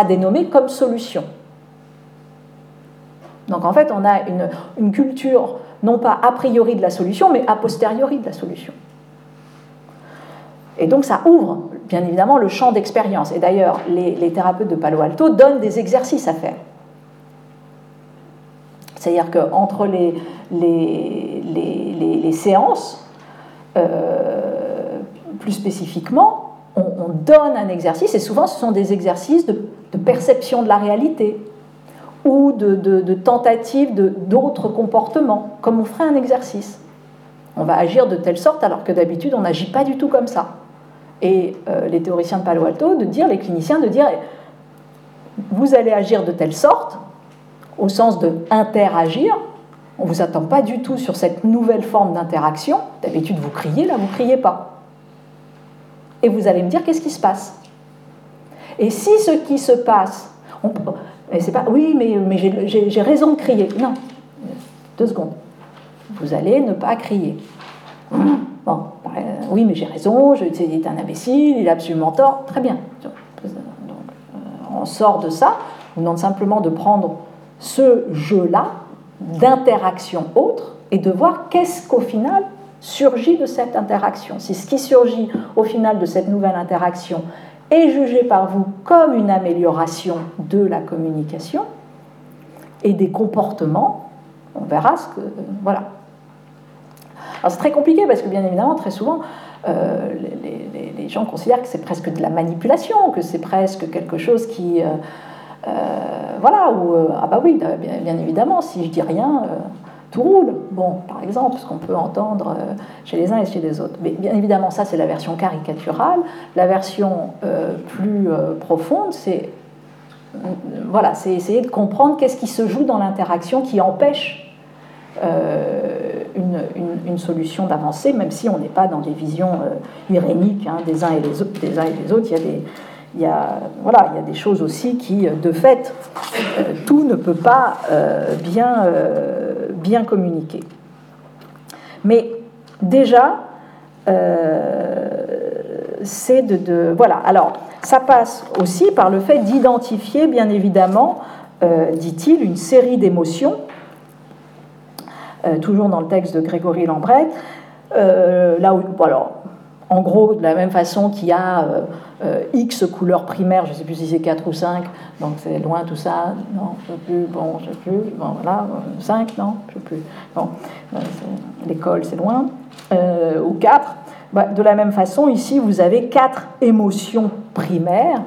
dénommé comme solution. Donc en fait, on a une culture non pas a priori de la solution, mais a posteriori de la solution. Et donc ça ouvre bien évidemment le champ d'expérience. Et d'ailleurs, les, thérapeutes de Palo Alto donnent des exercices à faire. C'est-à-dire qu'entre les, les, séances, euh, plus spécifiquement, on, donne un exercice, et souvent ce sont des exercices de, perception de la réalité ou de, de, de tentative d'autres comportements, comme on ferait un exercice. On va agir de telle sorte alors que d'habitude on n'agit pas du tout comme ça et euh, les théoriciens de Palo Alto de dire, les cliniciens de dire, vous allez agir de telle sorte, au sens de interagir, on ne vous attend pas du tout sur cette nouvelle forme d'interaction, d'habitude vous criez, là vous ne criez pas. Et vous allez me dire qu'est-ce qui se passe? Et si ce qui se passe, c'est pas, oui, mais, j'ai raison de crier. Non, deux secondes. Vous allez ne pas crier. Bon, euh, oui, mais j'ai raison, c'est un imbécile, il a absolument tort. Très bien. Euh, on sort de ça. On demande simplement de prendre ce jeu-là d'interaction autre et de voir qu'est-ce qu'au final surgit de cette interaction. Si ce qui surgit au final de cette nouvelle interaction est jugé par vous comme une amélioration de la communication et des comportements, on verra ce que. Voilà, c'est très compliqué parce que bien évidemment, très souvent, euh, les, gens considèrent que c'est presque de la manipulation, que c'est presque quelque chose qui... Euh, voilà, ou... ah bah oui, bien, évidemment, si je dis rien, tout roule. Bon, par exemple, ce qu'on peut entendre chez les uns et chez les autres. Mais bien évidemment, ça, c'est la version caricaturale. La version plus profonde, c'est... Voilà, c'est essayer de comprendre qu'est-ce qui se joue dans l'interaction qui empêche une, solution d'avancée, même si on n'est pas dans des visions euh, iréniques hein, des, uns et des, autres, des uns et des autres. Il y a des, il y a, voilà, il y a des choses aussi qui, de fait, euh, tout ne peut pas euh, bien, bien communiquer. Mais déjà, c'est de, de, Voilà, alors, ça passe aussi par le fait d'identifier, bien évidemment, dit-il, une série d'émotions euh, toujours dans le texte de Grégory Lambret. Euh, là où, en gros, de la même façon qu'il y a euh, X couleurs primaires, je ne sais plus si c'est 4 ou 5, donc c'est loin tout ça, non, je ne sais plus, bon, je ne sais plus, bon voilà, 5, non, je ne sais plus, bon, l'école c'est loin, ou 4. Bah, de la même façon, ici, vous avez quatre émotions primaires,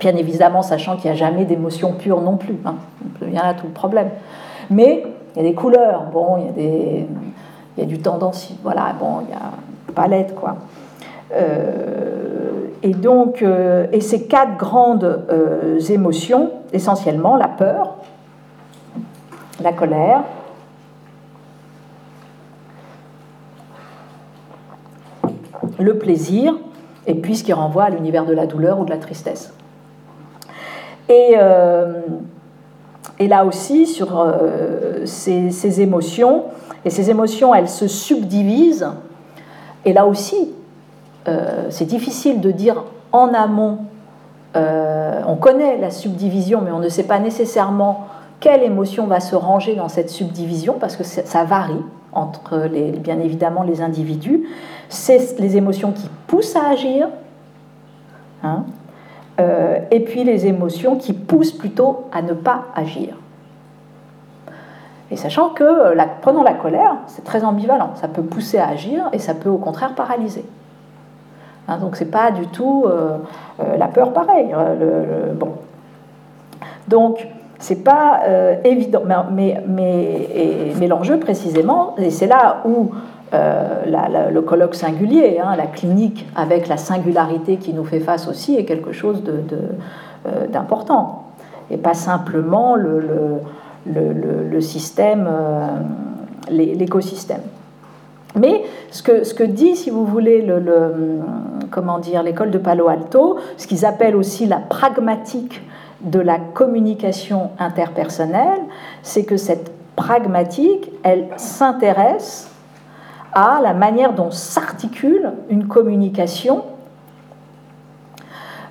bien évidemment, sachant qu'il n'y a jamais d'émotion pure non plus, hein, y a là tout le problème. Mais il y a des couleurs, bon, il y a, y a du tendancieux, voilà, bon, il y a palette, quoi. Euh, et donc, et ces quatre grandes émotions, essentiellement la peur, la colère, le plaisir, et puis ce qui renvoie à l'univers de la douleur ou de la tristesse. Et, euh, et là aussi, sur euh, ces, émotions, et ces émotions, elles se subdivisent, et là aussi, euh, c'est difficile de dire en amont, on connaît la subdivision, mais on ne sait pas nécessairement quelle émotion va se ranger dans cette subdivision, parce que ça varie entre les, bien évidemment les individus. C'est les émotions qui poussent à agir, hein, euh, et puis les émotions qui poussent plutôt à ne pas agir. Et sachant que, la, prenons la colère, c'est très ambivalent. Ça peut pousser à agir et ça peut au contraire paralyser. Hein, donc c'est pas du tout euh, euh, la peur pareil. bon. Donc c'est pas euh, évident. Mais, mais, mais, l'enjeu précisément, et c'est là où euh, le colloque singulier, hein, la clinique avec la singularité qui nous fait face aussi, est quelque chose euh, d'important. De, et pas simplement le, le, le système, l'écosystème. Mais ce que, ce que, dit, si vous voulez, le, comment dire, l'école de Palo Alto, ce qu'ils appellent aussi la pragmatique de la communication interpersonnelle, c'est que cette pragmatique, elle s'intéresse à la manière dont s'articule une communication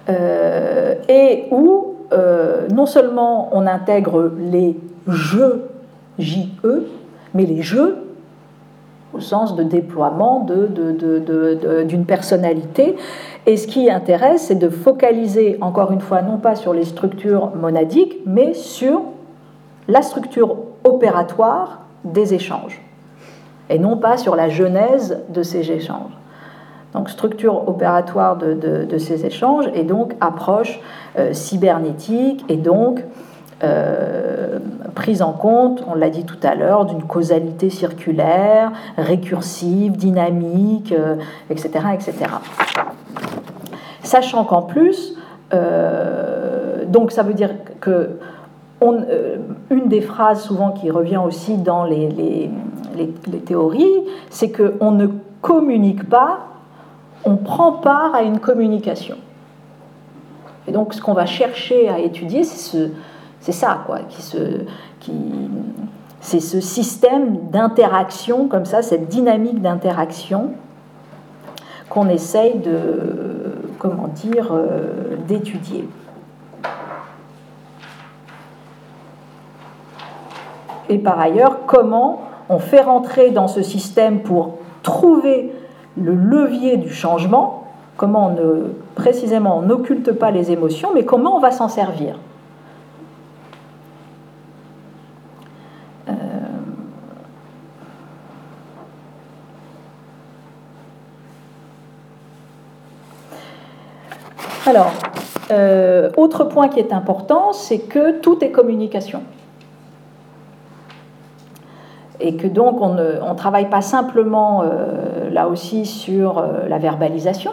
euh, et où euh, non seulement on intègre les jeux, J-E, mais les jeux au sens de déploiement d'une personnalité. Et ce qui intéresse, c'est de focaliser, encore une fois, non pas sur les structures monadiques, mais sur la structure opératoire des échanges, et non pas sur la genèse de ces échanges. Donc structure opératoire de, ces échanges, et donc approche euh, cybernétique, et donc euh, prise en compte, on l'a dit tout à l'heure, d'une causalité circulaire, récursive, dynamique, etc., euh, etc. Sachant qu'en plus, donc ça veut dire que une des phrases souvent qui revient aussi dans les, les, les théories, c'est qu'on ne communique pas, on prend part à une communication. Et donc ce qu'on va chercher à étudier, c'est ce, c'est ça, quoi, c'est ce système d'interaction, comme ça, cette dynamique d'interaction qu'on essaye de, comment euh, d'étudier. Et par ailleurs, comment on fait rentrer dans ce système pour trouver le levier du changement, comment on ne, précisément on n'occulte pas les émotions, mais comment on va s'en servir. Alors, euh, autre point qui est important, c'est que tout est communication. Et que donc on ne travaille pas simplement euh, là aussi sur euh, la verbalisation.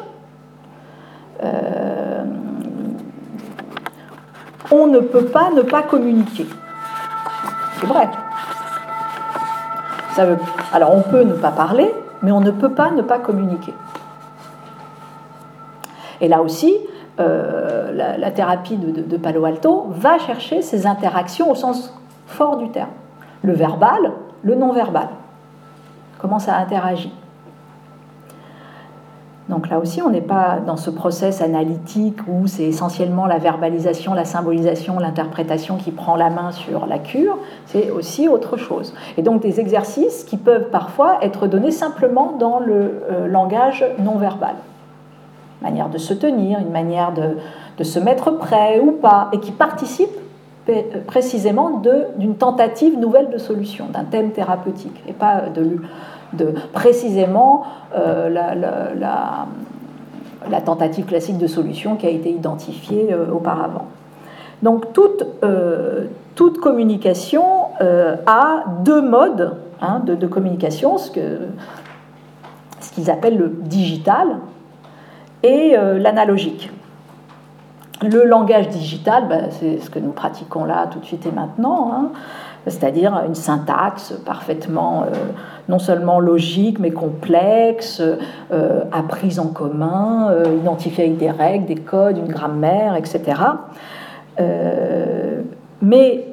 on ne peut pas ne pas communiquer. C'est vrai. Alors on peut ne pas parler, mais on ne peut pas ne pas communiquer. Et là aussi, euh, la, thérapie de, Palo Alto va chercher ces interactions au sens fort du terme. Le verbal, le non-verbal. Comment ça interagit. Donc là aussi, on n'est pas dans ce process analytique où c'est essentiellement la verbalisation, la symbolisation, l'interprétation qui prend la main sur la cure, c'est aussi autre chose. Et donc des exercices qui peuvent parfois être donnés simplement dans le euh, langage non verbal manière de se tenir, une manière de, se mettre prêt ou pas, et qui participe précisément d'une tentative nouvelle de solution, d'un thème thérapeutique, et pas de, précisément euh, la, tentative classique de solution qui a été identifiée euh, auparavant. Donc toute, euh, communication a deux modes hein, de, communication, ce qu'ils appellent le digital, et l'analogique. Le langage digital, ben, c'est ce que nous pratiquons là tout de suite et maintenant, hein, c'est-à-dire une syntaxe parfaitement euh, non seulement logique mais complexe, euh, apprise en commun, euh, identifiée avec des règles, des codes, une grammaire, etc. mais,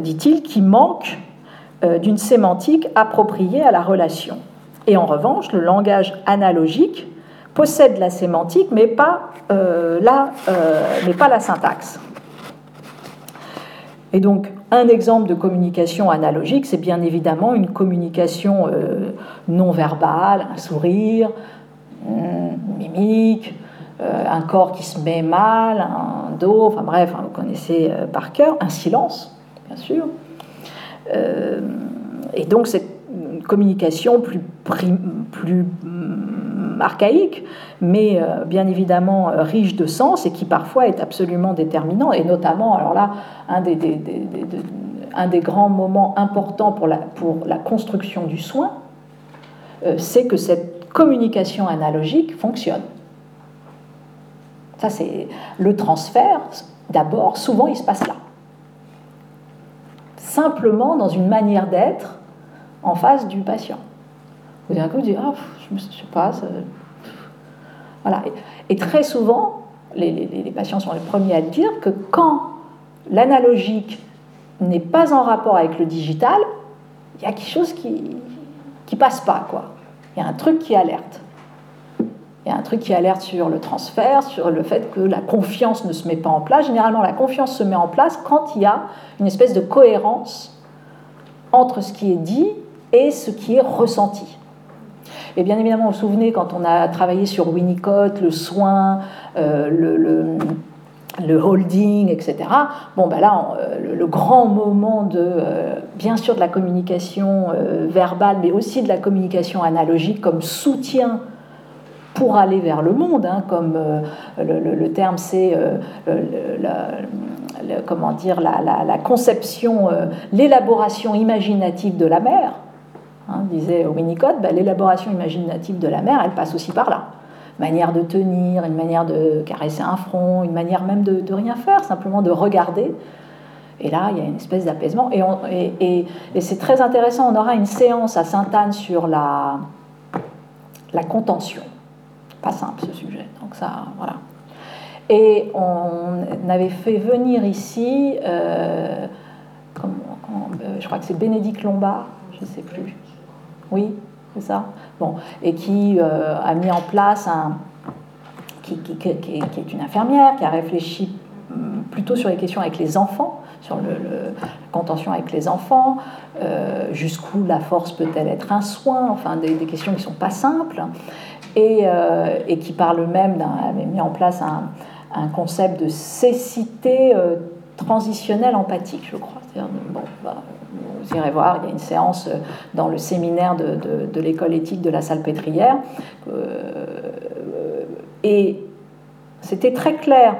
dit-il, qui manque d'une sémantique appropriée à la relation. Et en revanche, le langage analogique possède la sémantique, mais pas, euh, la, euh, mais pas la syntaxe. Et donc, un exemple de communication analogique, c'est bien évidemment une communication euh, non verbale, un sourire, une mimique, un corps qui se met mal, un dos, enfin bref, hein, vous connaissez par cœur, un silence, bien sûr. et donc, cette communication plus, plus archaïque, mais euh, bien évidemment euh, riche de sens et qui parfois est absolument déterminant. Et notamment, alors là, un des, grands moments importants pour la, pour la construction du soin, euh, c'est que cette communication analogique fonctionne. Ça, c'est le transfert, d'abord, souvent il se passe là. Simplement dans une manière d'être en face du patient. Vous d'un coup, vous dites, ah, je ne sais pas. Voilà. Et, très souvent, les, patients sont les premiers à dire que quand l'analogique n'est pas en rapport avec le digital, il y a quelque chose qui ne passe pas. Quoi. Il y a un truc qui alerte. Il y a un truc qui alerte sur le transfert, sur le fait que la confiance ne se met pas en place. Généralement, la confiance se met en place quand il y a une espèce de cohérence entre ce qui est dit et ce qui est ressenti. Et bien évidemment, vous vous souvenez, quand on a travaillé sur Winnicott, le soin, euh, le, holding, etc. Bon, ben là, euh, le, grand moment de, euh, bien sûr, de la communication verbale, mais aussi de la communication analogique comme soutien pour aller vers le monde, hein, comme le, terme c'est comment dire la, la conception, l'élaboration imaginative de la mer. Hein, disait Winnicott, bah, l'élaboration imaginative de la mère, elle passe aussi par là. Manière de tenir, une manière de caresser un front, une manière même de, rien faire, simplement de regarder. Et là, il y a une espèce d'apaisement. Et, c'est très intéressant, on aura une séance à Sainte-Anne sur la, contention. Pas simple ce sujet. Et on avait fait venir ici, euh, euh, je crois que c'est Bénédicte Lombard, je ne sais plus, oui, c'est ça Bon, et qui euh, a mis en place un. Qui, est une infirmière, qui a réfléchi hum, plutôt sur les questions avec les enfants, sur le, contention avec les enfants, euh, jusqu'où la force peut-elle être un soin, enfin des, questions qui ne sont pas simples, et, euh, et qui parle même d'un. avait mis en place un, un concept de cécité transitionnelle empathique, je crois. Bon, bah, vous irez voir, il y a une séance euh, dans le séminaire de, l'école éthique de la Salpêtrière. Euh, et c'était très clair.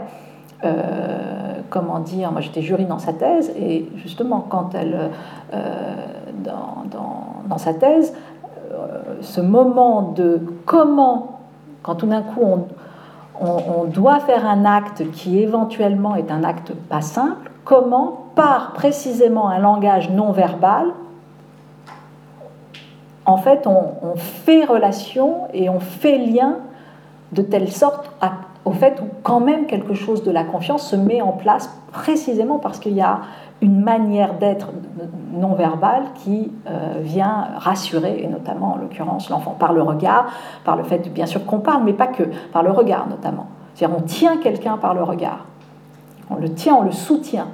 Euh, comment dire, moi j'étais jury dans sa thèse, et justement, quand elle, dans, sa thèse, ce moment de comment, quand tout d'un coup on, on, doit faire un acte qui éventuellement est un acte pas simple, comment, par précisément un langage non verbal, en fait, on, fait relation et on fait lien de telle sorte au fait où quand même quelque chose de la confiance se met en place précisément parce qu'il y a une manière d'être non verbale qui euh, vient rassurer, et notamment en l'occurrence l'enfant, par le regard, par le fait bien sûr qu'on parle, mais pas que, par le regard notamment. C'est-à-dire on tient quelqu'un par le regard. On le tient, on le soutient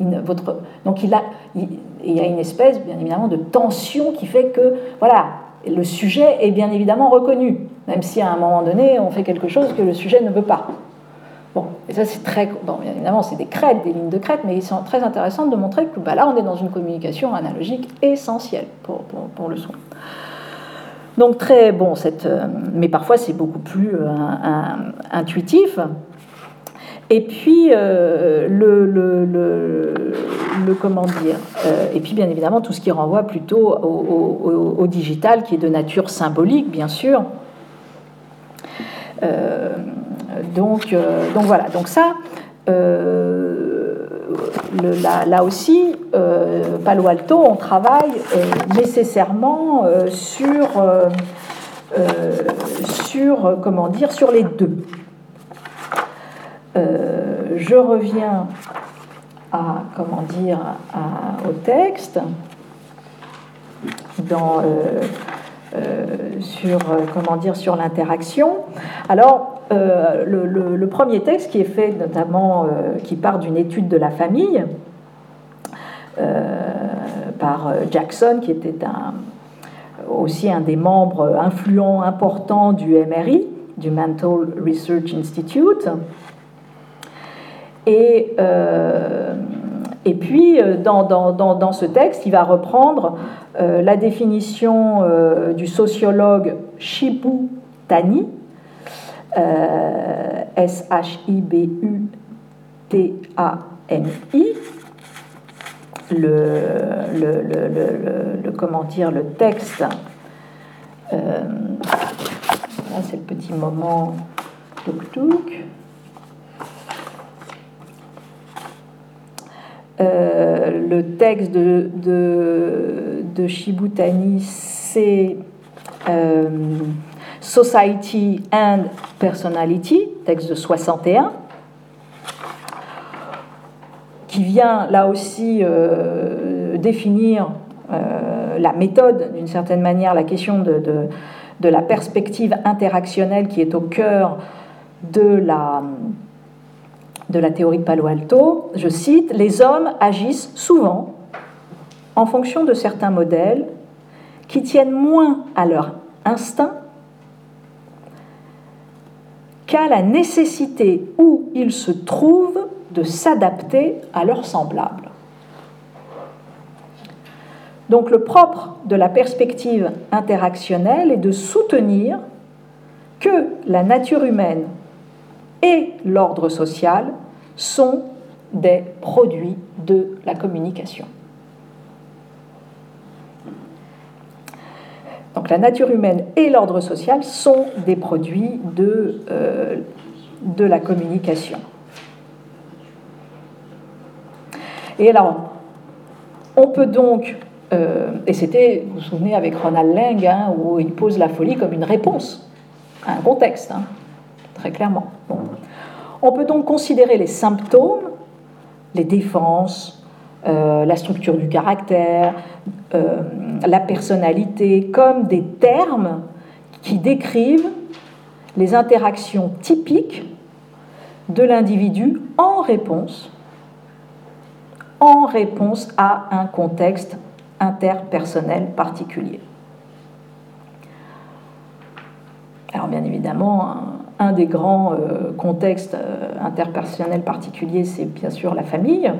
votre, donc il, a, il, y a une espèce, bien évidemment, de tension qui fait que, voilà, le sujet est bien évidemment reconnu, même si à un moment donné, on fait quelque chose que le sujet ne veut pas. Bon, et ça c'est très, bon, bien évidemment, c'est des crêtes, des lignes de crête, mais ils sont très intéressants de montrer que bah, là, on est dans une communication analogique essentielle pour, pour, le soin. Donc très bon, cette, euh, mais parfois c'est beaucoup plus euh, intuitif. Et puis, euh, le, le, comment dire, euh, et puis bien évidemment tout ce qui renvoie plutôt au, digital, qui est de nature symbolique, bien sûr. donc, donc voilà, donc ça, là, aussi, Palo Alto, on travaille nécessairement sur, sur, comment dire, sur les deux. Je reviens à, comment dire, au texte, dans, euh, euh, sur, euh, comment dire, sur l'interaction. Alors, le, premier texte qui est fait notamment, qui part d'une étude de la famille, par Jackson, qui était un, aussi un des membres influents, importants du MRI, du Mental Research Institute, et, euh, et puis, euh, dans, ce texte, il va reprendre euh, la définition du sociologue Shibu Tani, S-H-I-B-U-T-A-N-I, le, le, comment dire, le texte. c'est le petit moment. Touk Euh, le texte de, Shibutani, c'est euh, Society and Personality, texte de 61, qui vient là aussi euh, définir la méthode, d'une certaine manière, la question de, la perspective interactionnelle qui est au cœur de la de la théorie de Palo Alto, je cite, Les hommes agissent souvent en fonction de certains modèles qui tiennent moins à leur instinct qu'à la nécessité où ils se trouvent de s'adapter à leurs semblables. Donc le propre de la perspective interactionnelle est de soutenir que la nature humaine et l'ordre social sont des produits de la communication. Donc la nature humaine et l'ordre social sont des produits de, euh, de la communication. Et alors, on peut donc, euh, et c'était, vous vous souvenez, avec Ronald Lang, hein, où il pose la folie comme une réponse à un contexte. Hein très clairement. On peut donc considérer les symptômes, les défenses, euh, la structure du caractère, euh, la personnalité, comme des termes qui décrivent les interactions typiques de l'individu en réponse, en réponse à un contexte interpersonnel particulier. Alors bien évidemment, un des grands euh, contextes euh, interpersonnels particuliers, c'est bien sûr la famille.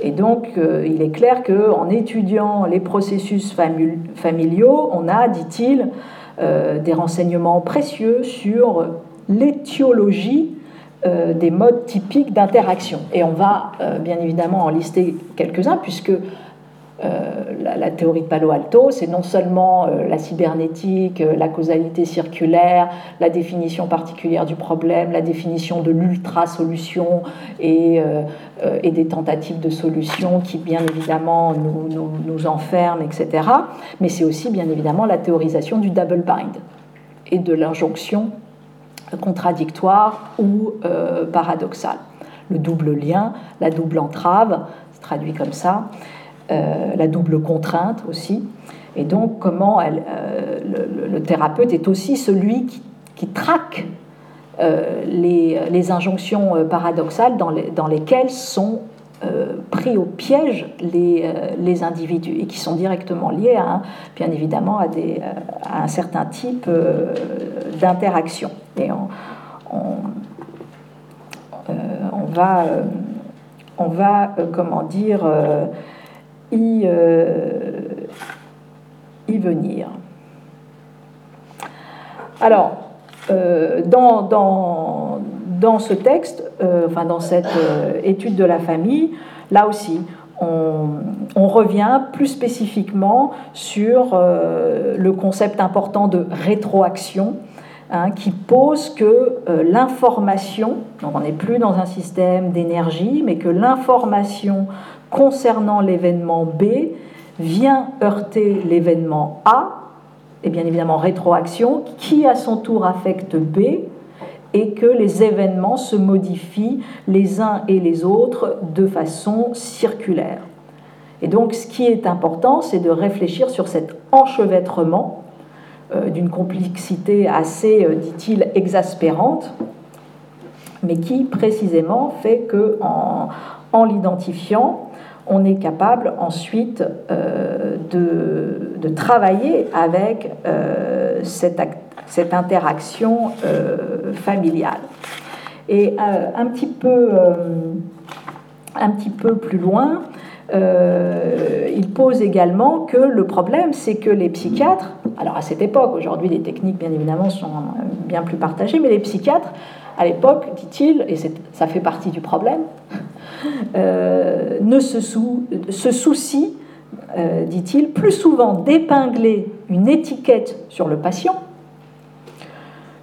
Et donc, euh, il est clair qu'en étudiant les processus familiaux, on a, dit-il, des renseignements précieux sur l'étiologie des modes typiques d'interaction. Et on va bien évidemment en lister quelques-uns, puisque euh, la, théorie de Palo Alto, c'est non seulement euh, la cybernétique, euh, la causalité circulaire, la définition particulière du problème, la définition de l'ultra-solution et, et, des tentatives de solution qui, bien évidemment, nous, enferment, etc. Mais c'est aussi, bien évidemment, la théorisation du double bind et de l'injonction contradictoire ou paradoxale. Le double lien, la double entrave, traduit comme ça. Euh, la double contrainte aussi. Et donc, comment elle, euh, le, thérapeute est aussi celui qui, traque euh, les, injonctions paradoxales dans, lesquelles sont pris au piège les, les, individus et qui sont directement liés, à, bien évidemment, à, des, à un certain type d'interaction. Et on, on, va, on va comment dire, y, euh, y venir. Alors, euh, dans, dans, dans, ce texte, euh, enfin dans cette étude de la famille, là aussi, on, on revient plus spécifiquement sur le concept important de rétroaction hein, qui pose que l'information, donc on n'est plus dans un système d'énergie, mais que l'information concernant l'événement B vient heurter l'événement A, et bien évidemment rétroaction, qui à son tour affecte B, et que les événements se modifient les uns et les autres de façon circulaire. Et donc ce qui est important, c'est de réfléchir sur cet enchevêtrement euh, d'une complexité assez, euh, dit-il, exaspérante, mais qui précisément fait que en, l'identifiant, on est capable ensuite euh, de, travailler avec cette, cette, interaction familiale. Et un, petit peu, un petit peu plus loin, euh, il pose également que le problème, c'est que les psychiatres, alors à cette époque, aujourd'hui les techniques bien évidemment sont bien plus partagées, mais les psychiatres, à l'époque, dit-il, et ça fait partie du problème, euh, ne se, soucient, euh, dit-il, plus souvent d'épingler une étiquette sur le patient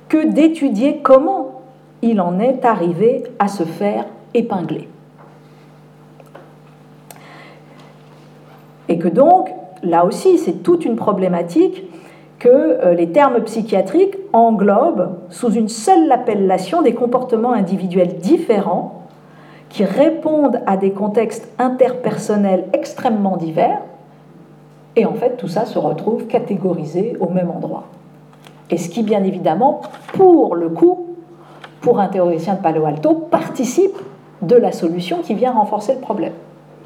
que d'étudier comment il en est arrivé à se faire épingler. Et que donc, là aussi, c'est toute une problématique que euh, les termes psychiatriques englobent sous une seule appellation des comportements individuels différents qui répondent à des contextes interpersonnels extrêmement divers. Et en fait, tout ça se retrouve catégorisé au même endroit. Et ce qui, bien évidemment, pour le coup, pour un théoricien de Palo Alto, participe de la solution qui vient renforcer le problème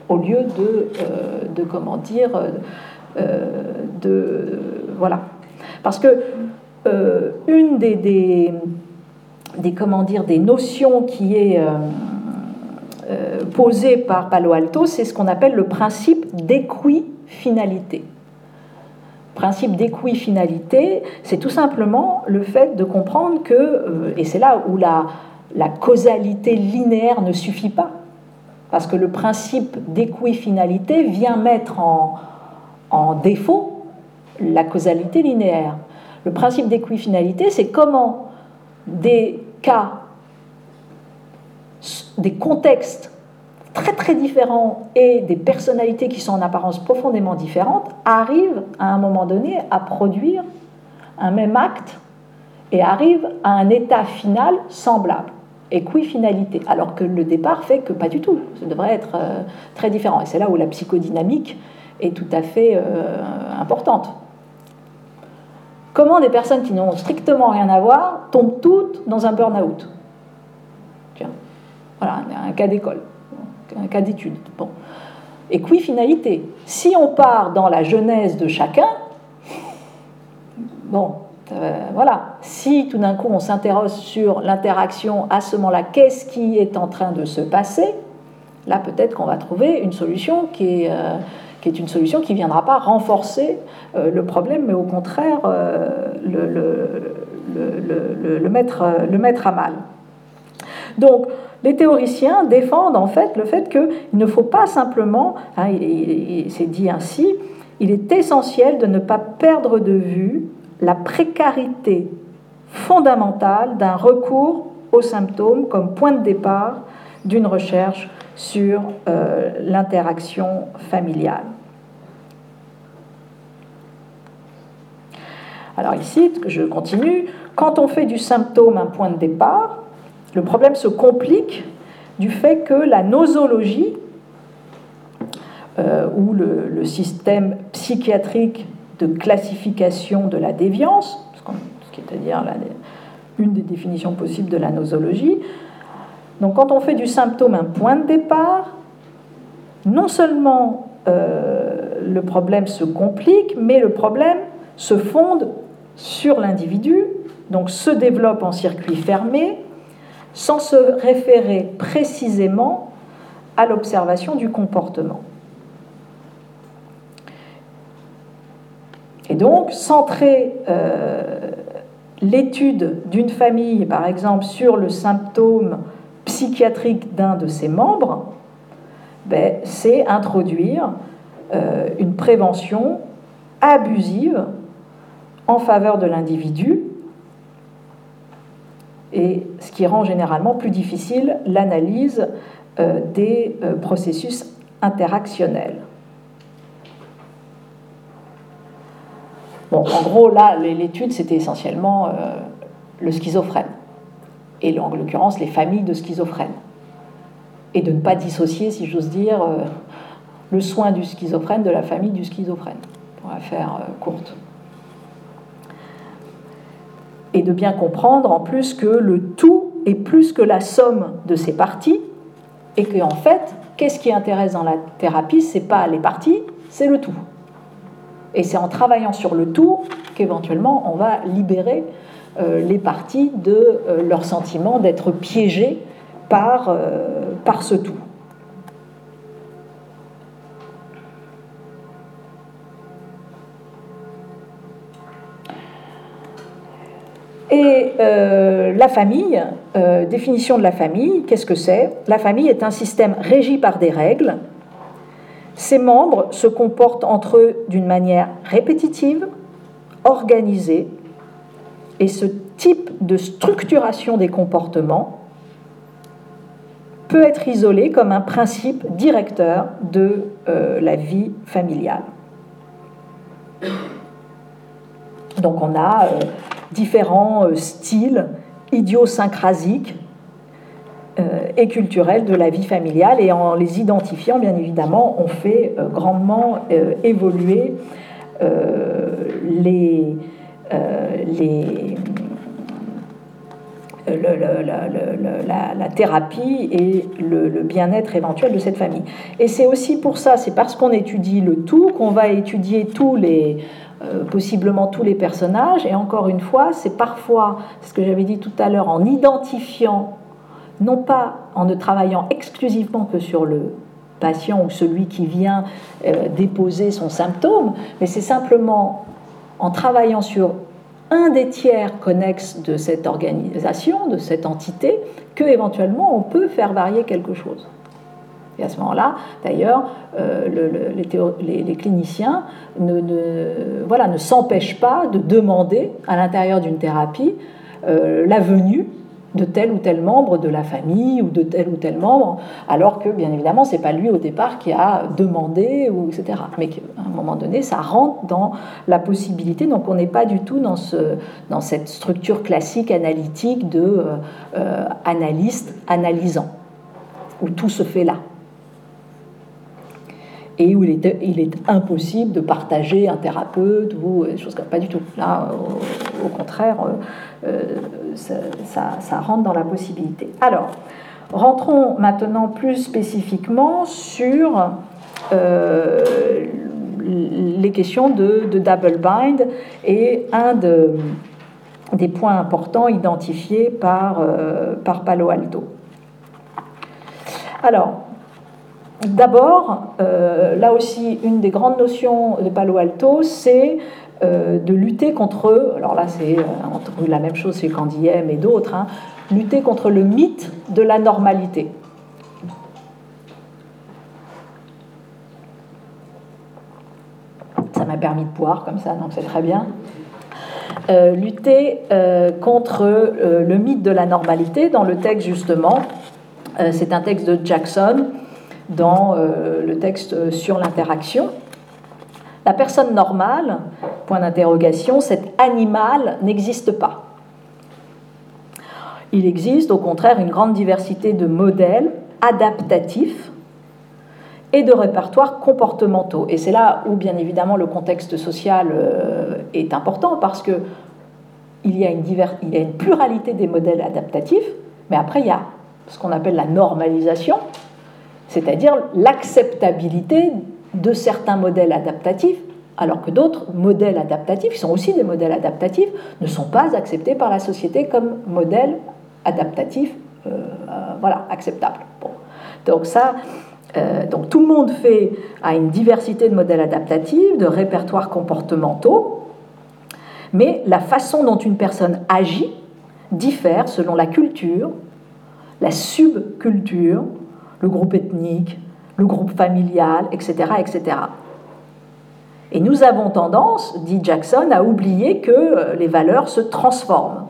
au lieu de, euh, de comment dire, euh, de, voilà. Parce que euh, une des, des, comment dire, des notions qui est posée par Palo Alto, c'est ce qu'on appelle le principe d'équifinalité. Principe d'équifinalité, c'est tout simplement le fait de comprendre que, et c'est là où la, la causalité linéaire ne suffit pas, parce que le principe d'équifinalité vient mettre en, en, défaut la causalité linéaire. Le principe d'équifinalité, c'est comment des cas, des contextes très très différents et des personnalités qui sont en apparence profondément différentes arrivent à un moment donné à produire un même acte et arrivent à un état final semblable équifinalité, alors que le départ fait que pas du tout, ça devrait être euh, très différent. Et c'est là où la psychodynamique est tout à fait euh, importante. Comment des personnes qui n'ont strictement rien à voir tombent toutes dans un burn-out? Voilà, un cas d'école, un cas d'étude. Bon. Équifinalité. Si on part dans la genèse de chacun, bon, euh, voilà, si tout d'un coup on s'interroge sur l'interaction à ce moment-là, qu'est-ce qui est en train de se passer Là, peut-être qu'on va trouver une solution qui est, euh, qui est une solution qui ne viendra pas renforcer euh, le problème, mais au contraire le, le, le, mettre, le mettre à mal. Donc, les théoriciens défendent en fait le fait qu'il ne faut pas simplement, hein, c'est dit ainsi, il est essentiel de ne pas perdre de vue la précarité fondamentale d'un recours aux symptômes comme point de départ d'une recherche sur euh, l'interaction familiale. Alors ici, je continue, quand on fait du symptôme un point de départ, le problème se complique du fait que la nosologie, euh, ou le, système psychiatrique de classification de la déviance, c'est-à-dire une des définitions possibles de la nosologie. Donc quand on fait du symptôme un point de départ, non seulement euh, le problème se complique, mais le problème se fonde sur l'individu, donc se développe en circuit fermé, sans se référer précisément à l'observation du comportement. Et donc, centrer euh, l'étude d'une famille, par exemple, sur le symptôme psychiatrique d'un de ses membres, ben, c'est introduire euh, une prévention abusive en faveur de l'individu et ce qui rend généralement plus difficile l'analyse euh, des euh, processus interactionnels. Bon, en gros, là, l'étude, c'était essentiellement le schizophrène, et en l'occurrence les familles de schizophrènes, et de ne pas dissocier, si j'ose dire, le soin du schizophrène de la famille du schizophrène, pour la faire courte et de bien comprendre en plus que le tout est plus que la somme de ses parties et que en fait, qu'est-ce qui intéresse dans la thérapie C'est pas les parties, c'est le tout. Et c'est en travaillant sur le tout qu'éventuellement on va libérer euh, les parties de euh, leur sentiment d'être piégées euh, par ce tout. Euh, la famille, euh, définition de la famille, qu'est-ce que c'est? La famille est un système régi par des règles. Ses membres se comportent entre eux d'une manière répétitive, organisée, et ce type de structuration des comportements peut être isolé comme un principe directeur de euh, la vie familiale. Donc on a différents euh, styles idiosyncrasiques euh, et culturels de la vie familiale et en les identifiant, bien évidemment, on fait grandement évoluer la, thérapie et le bien-être éventuel de cette famille. Et c'est aussi pour ça, c'est parce qu'on étudie le tout qu'on va étudier tous les, euh, possiblement tous les personnages. Et encore une fois, c'est parfois, ce que j'avais dit tout à l'heure, en identifiant, non pas en ne travaillant exclusivement que sur le patient ou celui qui vient euh, déposer son symptôme, mais c'est simplement en travaillant sur un des tiers connexes de cette organisation, de cette entité, que éventuellement on peut faire varier quelque chose. Et à ce moment-là, d'ailleurs, euh, les, cliniciens ne, s'empêchent pas de demander à l'intérieur d'une thérapie euh, la venue de tel ou tel membre de la famille ou de tel ou tel membre, alors que bien évidemment c'est pas lui au départ qui a demandé ou etc. Mais qu'à un moment donné ça rentre dans la possibilité, donc on n'est pas du tout dans, ce, cette structure classique analytique de euh, analyste analysant où tout se fait là et où il est, impossible de partager un thérapeute ou des choses comme pas du tout. Là, au, contraire, euh, ça, ça, rentre dans la possibilité. Alors, rentrons maintenant plus spécifiquement sur euh, les questions de, double bind et un de, des points importants identifiés par, euh, par Palo Alto. Alors, D'abord, euh, là aussi, une des grandes notions de Palo Alto, c'est euh, de lutter contre, alors là c'est euh, la même chose chez Candiem et d'autres, hein, lutter contre le mythe de la normalité. Ça m'a permis de boire comme ça, donc c'est très bien. lutter contre le mythe de la normalité dans le texte justement, c'est un texte de Jackson dans euh, le texte sur l'interaction. La personne normale, point d'interrogation, cet animal n'existe pas. Il existe au contraire une grande diversité de modèles adaptatifs et de répertoires comportementaux. Et c'est là où, bien évidemment, le contexte social euh, est important parce que il y, il y a une pluralité des modèles adaptatifs, mais après, il y a ce qu'on appelle la normalisation, c'est-à-dire l'acceptabilité de certains modèles adaptatifs, alors que d'autres modèles adaptatifs, qui sont aussi des modèles adaptatifs, ne sont pas acceptés par la société comme modèles adaptatifs euh, euh, voilà, acceptables. Donc ça, euh, donc tout le monde fait a une diversité de modèles adaptatifs, de répertoires comportementaux, mais la façon dont une personne agit diffère selon la culture, la subculture, le groupe ethnique, le groupe familial, etc., etc. Et nous avons tendance, dit Jackson, à oublier que euh, les valeurs se transforment.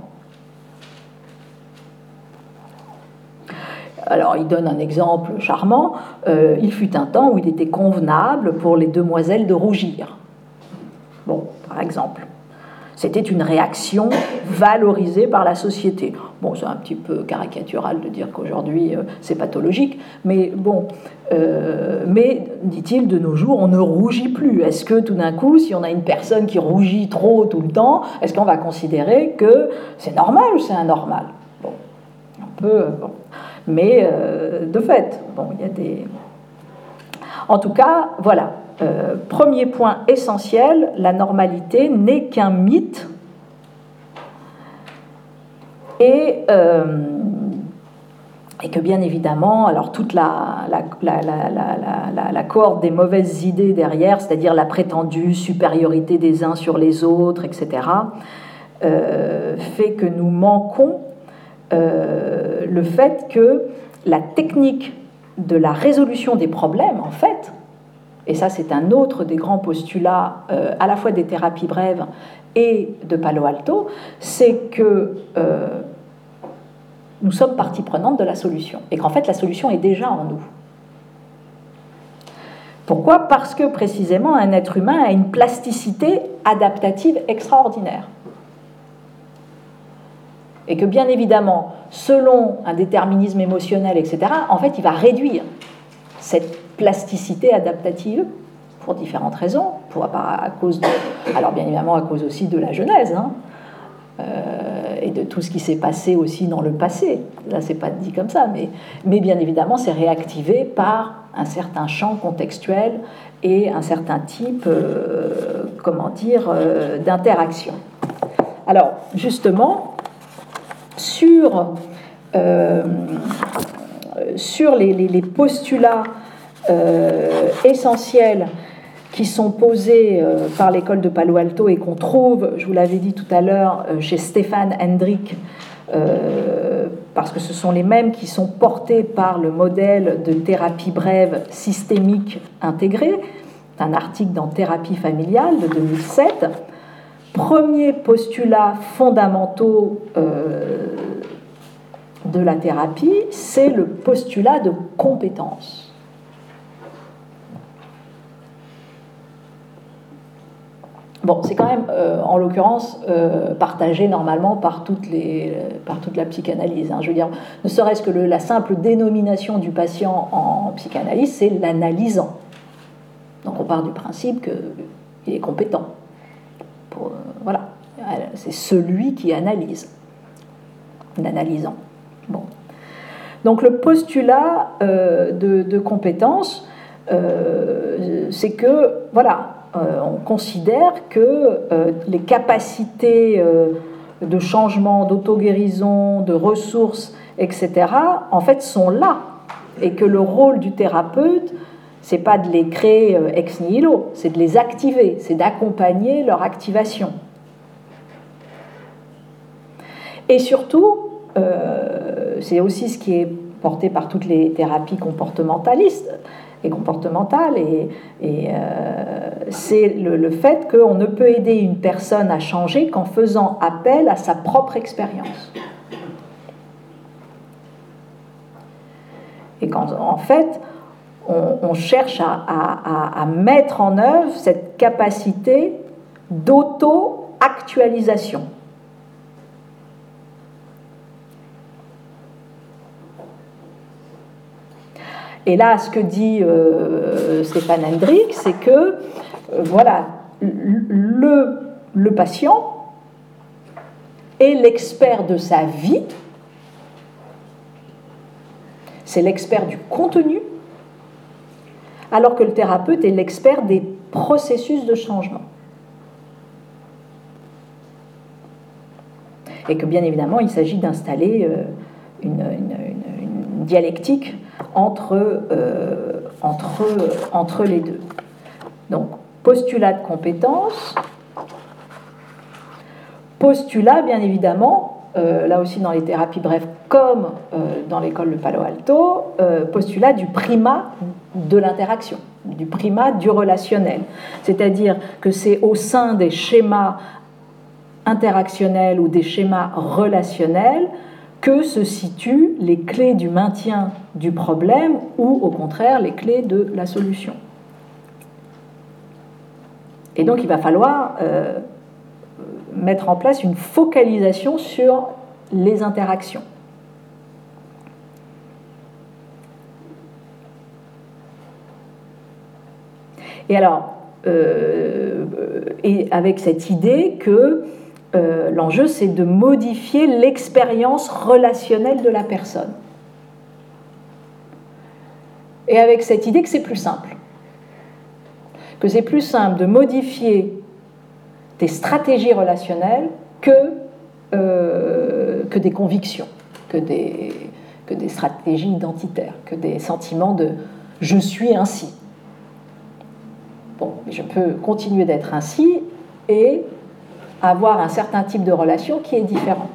Alors il donne un exemple charmant. Euh, il fut un temps où il était convenable pour les demoiselles de rougir. Bon, par exemple. C'était une réaction valorisée par la société. Bon, c'est un petit peu caricatural de dire qu'aujourd'hui euh, c'est pathologique, mais bon, euh, mais dit-il, de nos jours, on ne rougit plus. Est-ce que tout d'un coup, si on a une personne qui rougit trop tout le temps, est-ce qu'on va considérer que c'est normal ou c'est anormal? Bon, un peu. Bon. Mais euh, de fait, bon, il y a des. En tout cas, voilà. Euh, premier point essentiel, la normalité n'est qu'un mythe. Et, euh, que bien évidemment, alors toute la, la, des mauvaises idées derrière, c'est-à-dire la prétendue supériorité des uns sur les autres, etc., fait que nous manquons euh, le fait que la technique de la résolution des problèmes, en fait, et ça c'est un autre des grands postulats euh, à la fois des thérapies brèves et de Palo Alto, c'est que euh, nous sommes partie prenante de la solution et qu'en fait la solution est déjà en nous. Pourquoi? Parce que précisément un être humain a une plasticité adaptative extraordinaire et que bien évidemment, selon un déterminisme émotionnel, etc., en fait, il va réduire cette plasticité adaptative pour différentes raisons, pour, à cause de, alors bien évidemment à cause aussi de la Genèse, hein, euh, et de tout ce qui s'est passé aussi dans le passé. Là, c'est pas dit comme ça, mais, mais bien évidemment, c'est réactivé par un certain champ contextuel et un certain type, euh, comment dire, euh, d'interaction. Alors, justement, sur, sur les, postulats euh, essentiels qui sont posés euh, par l'école de Palo Alto et qu'on trouve, je vous l'avais dit tout à l'heure, chez Stéphane Hendrick, parce que ce sont les mêmes qui sont portés par le modèle de thérapie brève systémique intégrée, un article dans Thérapie familiale de 2007 premiers postulats fondamentaux euh, de la thérapie, c'est le postulat de compétence. Bon, c'est quand même, euh, en l'occurrence, euh, partagé normalement par, les, par toute la psychanalyse. Hein. Je veux dire, ne serait-ce que la simple dénomination du patient en psychanalyse, c'est l'analysant. Donc on part du principe qu'il est compétent. Euh, voilà, c'est celui qui analyse, l'analysant. Bon. Donc le postulat euh, de, compétence, c'est que, voilà, on considère que les capacités de changement, d'auto-guérison, de ressources, etc., en fait, sont là. Et que le rôle du thérapeute, c'est pas de les créer euh, ex nihilo, c'est de les activer, c'est d'accompagner leur activation. Et surtout, euh, c'est aussi ce qui est porté par toutes les thérapies comportementalistes et comportementales, et, euh, c'est le, fait qu'on ne peut aider une personne à changer qu'en faisant appel à sa propre expérience. Et quand, en fait, on, cherche à, mettre en œuvre cette capacité d'auto-actualisation. Et là, ce que dit euh, Stéphane Hendrick, c'est que euh, voilà, le, patient est l'expert de sa vie, c'est l'expert du contenu alors que le thérapeute est l'expert des processus de changement. Et que bien évidemment, il s'agit d'installer euh, une, dialectique entre, euh, entre, les deux. Donc, postulat de compétence, postulat, bien évidemment, euh, là aussi dans les thérapies brèves comme dans l'école de Palo Alto, postulat du primat de l'interaction, du primat du relationnel. C'est-à-dire que c'est au sein des schémas interactionnels ou des schémas relationnels que se situent les clés du maintien du problème ou au contraire les clés de la solution. Et donc il va falloir euh, mettre en place une focalisation sur les interactions. Et alors, euh, avec cette idée que euh, l'enjeu, c'est de modifier l'expérience relationnelle de la personne. Et avec cette idée que c'est plus simple. Que c'est plus simple de modifier des stratégies relationnelles que, euh, que des convictions, que des, que des stratégies identitaires, que des sentiments de je suis ainsi. Bon, je peux continuer d'être ainsi et avoir un certain type de relation qui est différent.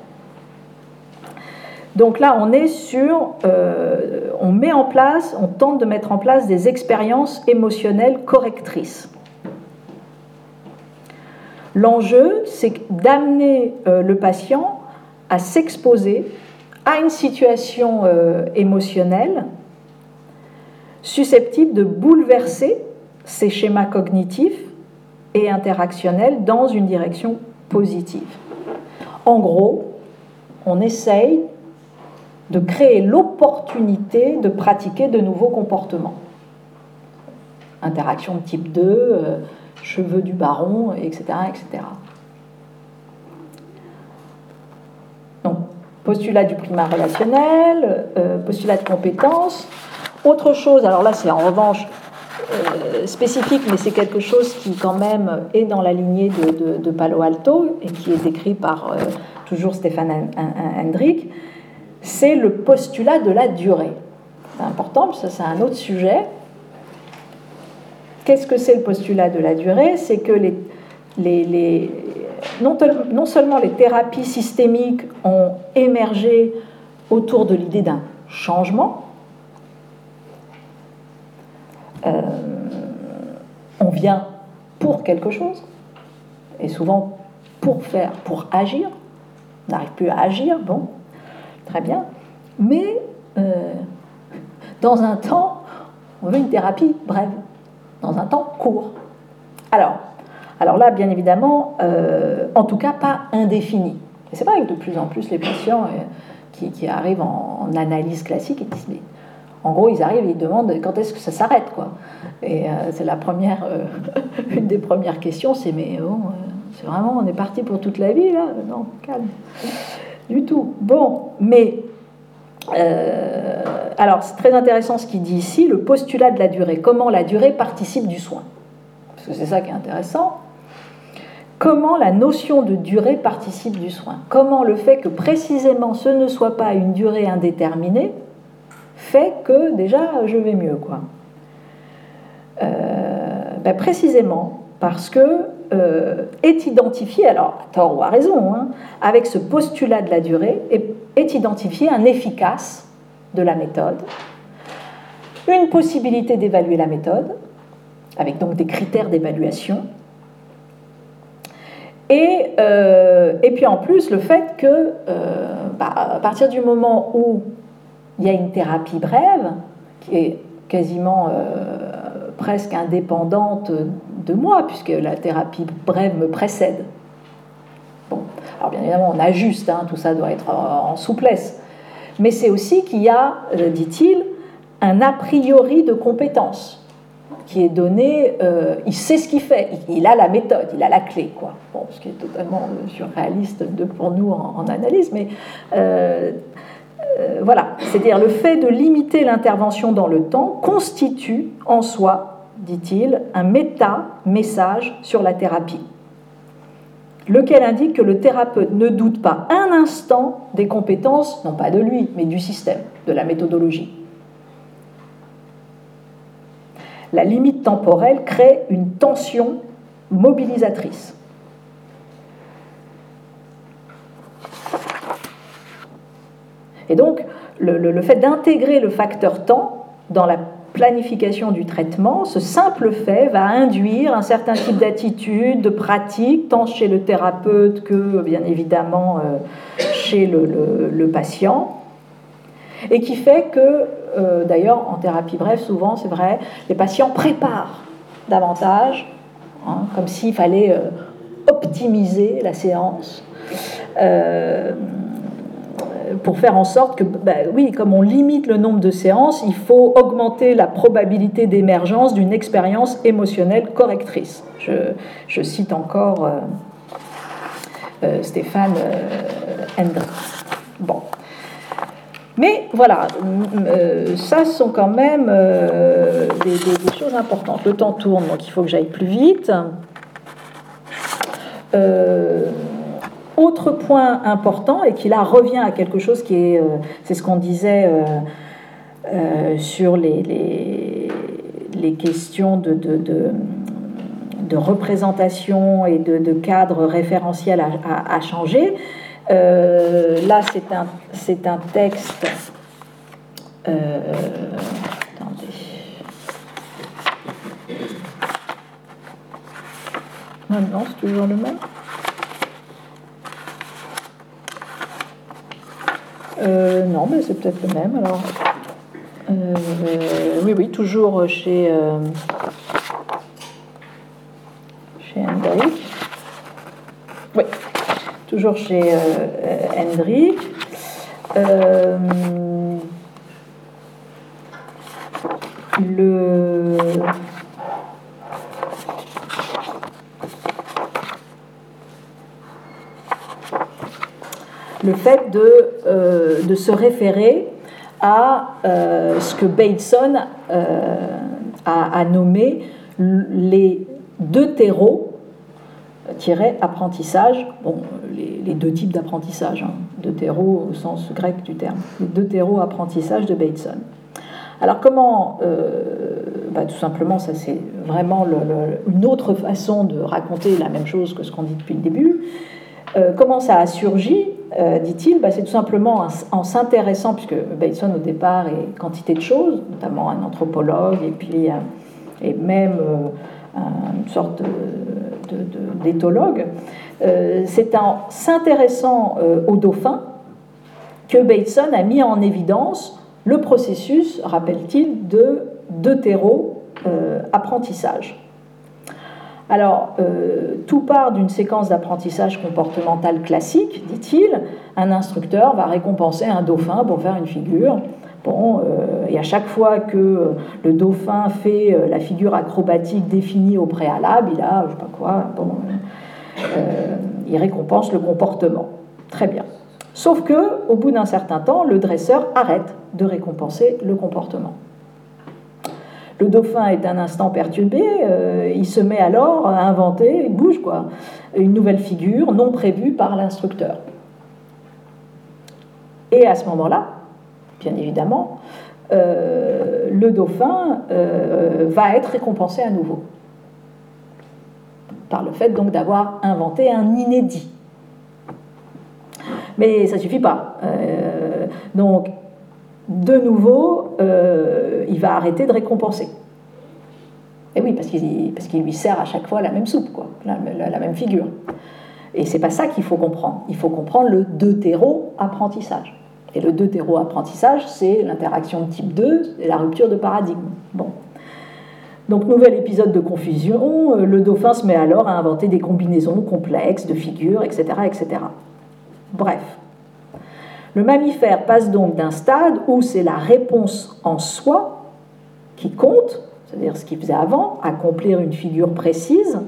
Donc là, on est sur, euh, on met en place, on tente de mettre en place des expériences émotionnelles correctrices. L'enjeu, c'est d'amener euh, le patient à s'exposer à une situation euh, émotionnelle susceptible de bouleverser ses schémas cognitifs et interactionnels dans une direction positive. En gros, on essaye de créer l'opportunité de pratiquer de nouveaux comportements. Interaction type 2, euh, cheveux du baron, etc. etc. Donc, postulat du primat relationnel, euh, postulat de compétence. Autre chose, alors là c'est en revanche euh, spécifique, mais c'est quelque chose qui quand même est dans la lignée de, Palo Alto et qui est décrit par euh, toujours Stéphane Hendrick, c'est le postulat de la durée. C'est important, ça c'est un autre sujet. Qu'est-ce que c'est le postulat de la durée? C'est que les, non, seulement les thérapies systémiques ont émergé autour de l'idée d'un changement, on vient pour quelque chose, et souvent pour faire, pour agir. On n'arrive plus à agir, bon, très bien. Mais euh, dans un temps, on veut une thérapie brève, dans un temps court. Alors, là, bien évidemment, euh, en tout cas pas indéfini. C'est vrai que de plus en plus les patients qui, arrivent en, en, analyse classique, ils disent mais en gros, ils arrivent et ils demandent quand est-ce que ça s'arrête, quoi. Et euh, c'est la première, euh, une des premières questions, c'est mais bon, euh, c'est vraiment, on est parti pour toute la vie là Non, calme, du tout. Bon, mais alors c'est très intéressant ce qu'il dit ici, le postulat de la durée. Comment la durée participe du soin Parce que c'est ça qui est intéressant. Comment la notion de durée participe du soin Comment le fait que précisément ce ne soit pas une durée indéterminée fait que déjà je vais mieux. Quoi. Euh, ben, précisément parce que euh, est identifié, alors à tort ou à raison, hein, avec ce postulat de la durée, est, identifié un efficace de la méthode, une possibilité d'évaluer la méthode, avec donc des critères d'évaluation, et, euh, et, puis en plus le fait que bah, à partir du moment où il y a une thérapie brève qui est quasiment euh, presque indépendante de moi, puisque la thérapie brève me précède. Bon, alors bien évidemment, on ajuste, hein, tout ça doit être en souplesse. Mais c'est aussi qu'il y a, euh, dit-il, un a priori de compétence qui est donné, euh, il sait ce qu'il fait, il a la méthode, il a la clé, quoi. Bon, ce qui est totalement surréaliste pour nous en, analyse, mais voilà, c'est-à-dire le fait de limiter l'intervention dans le temps constitue en soi, dit-il, un méta-message sur la thérapie, lequel indique que le thérapeute ne doute pas un instant des compétences, non pas de lui, mais du système, de la méthodologie. La limite temporelle crée une tension mobilisatrice. Et donc, le, fait d'intégrer le facteur temps dans la planification du traitement, ce simple fait va induire un certain type d'attitude, de pratique, tant chez le thérapeute que bien évidemment euh, chez le, patient, et qui fait que, euh, d'ailleurs en thérapie brève, souvent c'est vrai, les patients préparent davantage, hein, comme s'il fallait optimiser la séance pour faire en sorte que, ben oui, comme on limite le nombre de séances, il faut augmenter la probabilité d'émergence d'une expérience émotionnelle correctrice. Je, cite encore euh, euh, Stéphane euh, Bon. Mais voilà, ça sont quand même des, des, choses importantes. Le temps tourne, donc il faut que j'aille plus vite. Autre point important, et qui là revient à quelque chose qui est, euh, c'est ce qu'on disait euh, euh, sur les, les, questions de, de, représentation et de, cadre référentiel à, changer. là, c'est un, c'est un texte. attendez. Non, c'est toujours le même. Euh, non, mais c'est peut-être le même alors. Euh, oui, oui, toujours chez, euh, chez Hendrik. Oui, toujours chez Hendrik. le le fait de, euh, de se référer à euh, ce que Bateson euh, a, nommé les deux terreaux apprentissage, les, deux types d'apprentissage, hein, deux terreaux au sens grec du terme, les deux terreaux apprentissage de Bateson. Alors comment, bah, tout simplement, ça c'est vraiment une autre façon de raconter la même chose que ce qu'on dit depuis le début. comment ça a surgi euh, dit-il, bah, c'est tout simplement en, s'intéressant, puisque Bateson au départ est quantité de choses, notamment un anthropologue et puis et même euh, une sorte d'éthologue, euh, c'est en s'intéressant aux dauphins que Bateson a mis en évidence le processus, rappelle-t-il, de deutéro-apprentissage. Alors, euh, tout part d'une séquence d'apprentissage comportemental classique, dit-il. Un instructeur va récompenser un dauphin pour faire une figure. Bon, euh, et à chaque fois que le dauphin fait euh, la figure acrobatique définie au préalable, il a, je sais pas quoi, il récompense le comportement. Très bien. Sauf que, au bout d'un certain temps, le dresseur arrête de récompenser le comportement. Le dauphin est un instant perturbé, euh, il se met alors à inventer, il bouge quoi, une nouvelle figure non prévue par l'instructeur. Et à ce moment-là, bien évidemment, euh, le dauphin euh, va être récompensé à nouveau par le fait donc d'avoir inventé un inédit. Mais ça suffit pas. donc de nouveau, euh, il va arrêter de récompenser. Et oui, parce qu'il lui sert à chaque fois la même soupe, quoi, la, même figure. Et c'est pas ça qu'il faut comprendre. Il faut comprendre le deutéro-apprentissage. Et le deutéro-apprentissage, c'est l'interaction type 2 et la rupture de paradigme. Donc, nouvel épisode de confusion, euh, le dauphin se met alors à inventer des combinaisons complexes de figures, etc. etc. Bref, le mammifère passe donc d'un stade où c'est la réponse en soi qui compte, c'est-à-dire ce qu'il faisait avant, accomplir une figure précise,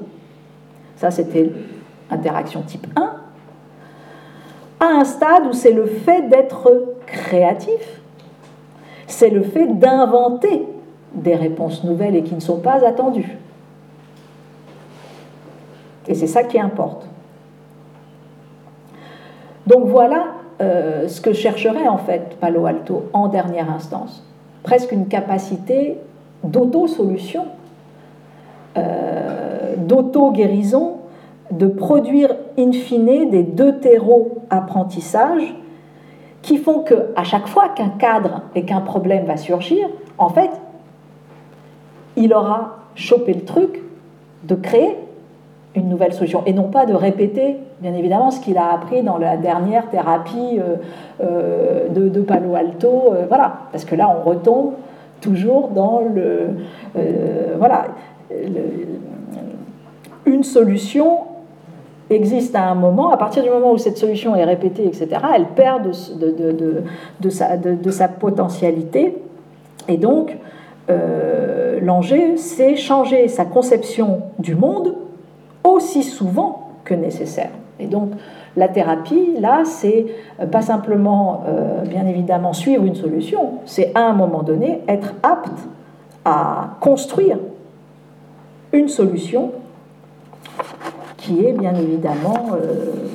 ça c'était interaction type 1, à un stade où c'est le fait d'être créatif, c'est le fait d'inventer des réponses nouvelles et qui ne sont pas attendues. Et c'est ça qui importe. Donc voilà euh, ce que chercherait en fait Palo Alto en dernière instance. Presque une capacité d'auto-solution, euh, d'auto-guérison, de produire in fine des terreaux apprentissages qui font que à chaque fois qu'un cadre et qu'un problème va surgir, en fait, il aura chopé le truc de créer une nouvelle solution et non pas de répéter, bien évidemment, ce qu'il a appris dans la dernière thérapie euh, euh, de, Palo Alto. Euh, voilà, parce que là, on retombe toujours dans le. voilà. une solution existe à un moment, à partir du moment où cette solution est répétée, etc., elle perd de, de, sa, de sa, potentialité. Et donc, l'enjeu, c'est changer sa conception du monde aussi souvent que nécessaire. Et donc, la thérapie, là, c'est euh, pas simplement, euh, bien évidemment, suivre une solution, c'est à un moment donné être apte à construire une solution qui est bien évidemment euh,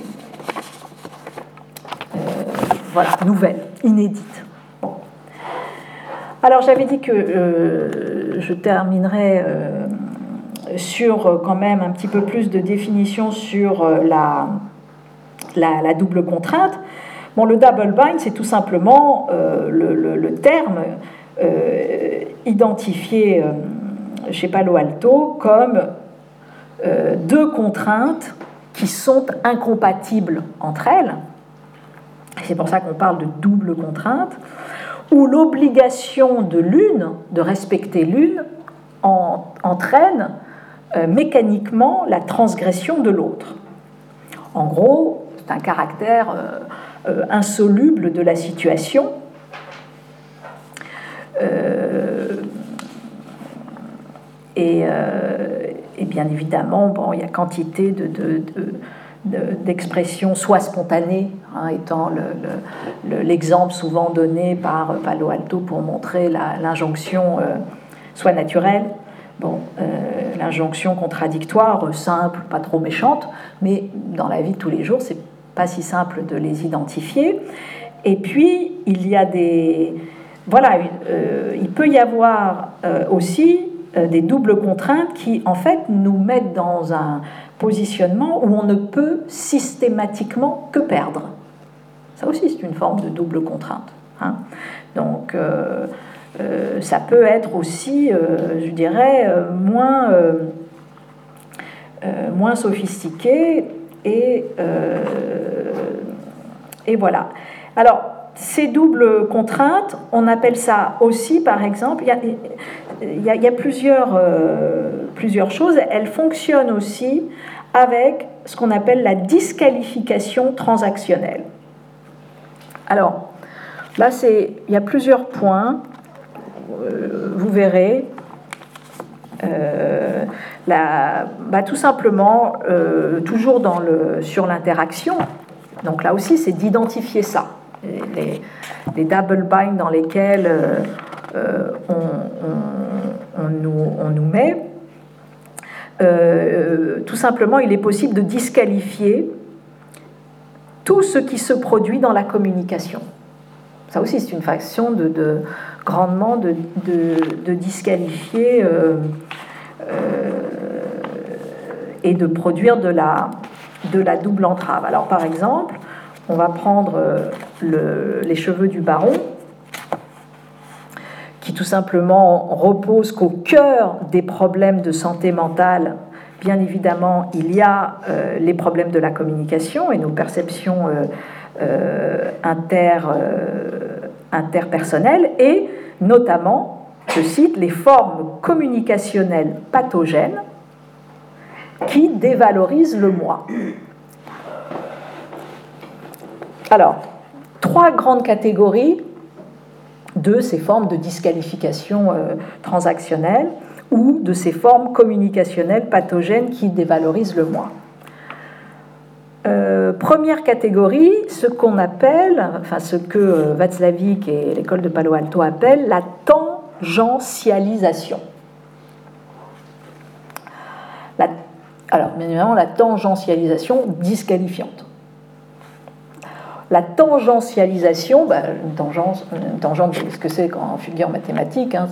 voilà, nouvelle, inédite. Alors j'avais dit que je terminerai sur euh, quand même un petit peu plus de définition sur euh, la, double contrainte. Bon, le double bind, c'est tout simplement euh, le, terme identifié chez Palo Alto comme deux contraintes qui sont incompatibles entre elles. C'est pour ça qu'on parle de double contrainte, où l'obligation de l'une, de respecter l'une, entraîne euh, mécaniquement la transgression de l'autre. En gros, c'est un caractère euh, euh, insoluble de la situation. Et, bien évidemment, bon, il y a quantité de, d'expressions soit spontanées, hein, étant l'exemple souvent donné par Palo Alto pour montrer l'injonction soit naturelle, Bon, euh, l'injonction contradictoire, simple, pas trop méchante, mais dans la vie de tous les jours, c'est pas si simple de les identifier. Et puis, il y a des. Voilà, euh, il peut y avoir euh, aussi des doubles contraintes qui, en fait, nous mettent dans un positionnement où on ne peut systématiquement que perdre. Ça aussi, c'est une forme de double contrainte. Hein. Donc, euh, ça peut être aussi, euh, je dirais, euh, moins, moins sophistiqué. Et, et voilà. Alors, ces doubles contraintes, on appelle ça aussi, par exemple, il y a, plusieurs, plusieurs choses. Elles fonctionnent aussi avec ce qu'on appelle la disqualification transactionnelle. Alors, là, il y a plusieurs points. Euh, vous verrez, euh, bah, tout simplement, euh, toujours dans le, sur l'interaction, donc là aussi, c'est d'identifier ça. Les, double binds dans lesquels on, nous, on, nous, met, tout simplement, il est possible de disqualifier tout ce qui se produit dans la communication. Ça aussi, c'est une façon de, grandement de, disqualifier euh, euh, et de produire de la, double entrave. Alors, par exemple, on va prendre euh, les cheveux du baron, qui tout simplement repose qu'au cœur des problèmes de santé mentale bien évidemment, il y a les problèmes de la communication et nos perceptions inter, interpersonnelles et notamment, je cite, les formes communicationnelles pathogènes qui dévalorisent le moi. Alors, trois grandes catégories de ces formes de disqualification euh, transactionnelle ou de ces formes communicationnelles pathogènes qui dévalorisent le moi. Euh, première catégorie, ce qu'on appelle, enfin ce que Václavic et l'école de Palo Alto appellent la tangentialisation. alors, bien évidemment, la tangentialisation disqualifiante. La tangentialisation, bah, une, tangente, une tangente, ce que c'est en figure mathématique. Hein,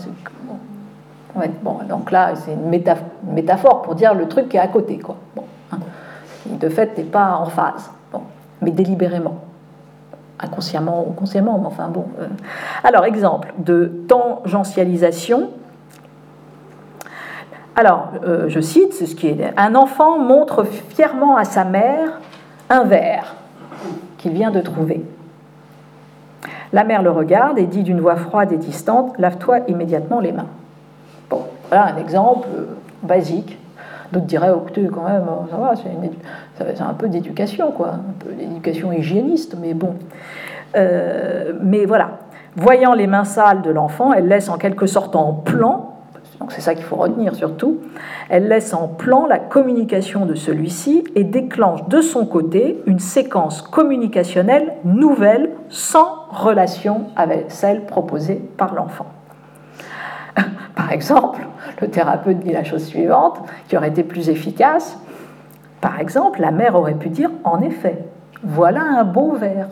bon, donc là, c'est une métaphore pour dire le truc qui est à côté. Quoi. Bon, de fait n'est pas en phase, mais délibérément, inconsciemment ou consciemment, mais enfin bon. Euh. Alors, exemple de tangentialisation. Alors, je cite, ce qui est un enfant montre fièrement à sa mère un verre qu'il vient de trouver. La mère le regarde et dit d'une voix froide et distante Lave-toi immédiatement les mains. Bon, voilà un exemple basique. D'autres diraient oh, quand même, ça va, c'est un peu d'éducation, quoi, un peu d'éducation hygiéniste, mais bon. Euh, mais voilà, voyant les mains sales de l'enfant, elle laisse en quelque sorte en plan donc c'est ça qu'il faut retenir surtout, elle laisse en plan la communication de celui-ci et déclenche de son côté une séquence communicationnelle nouvelle sans relation avec celle proposée par l'enfant. Par exemple, le thérapeute dit la chose suivante, qui aurait été plus efficace. Par exemple, la mère aurait pu dire, en effet, voilà un beau verre.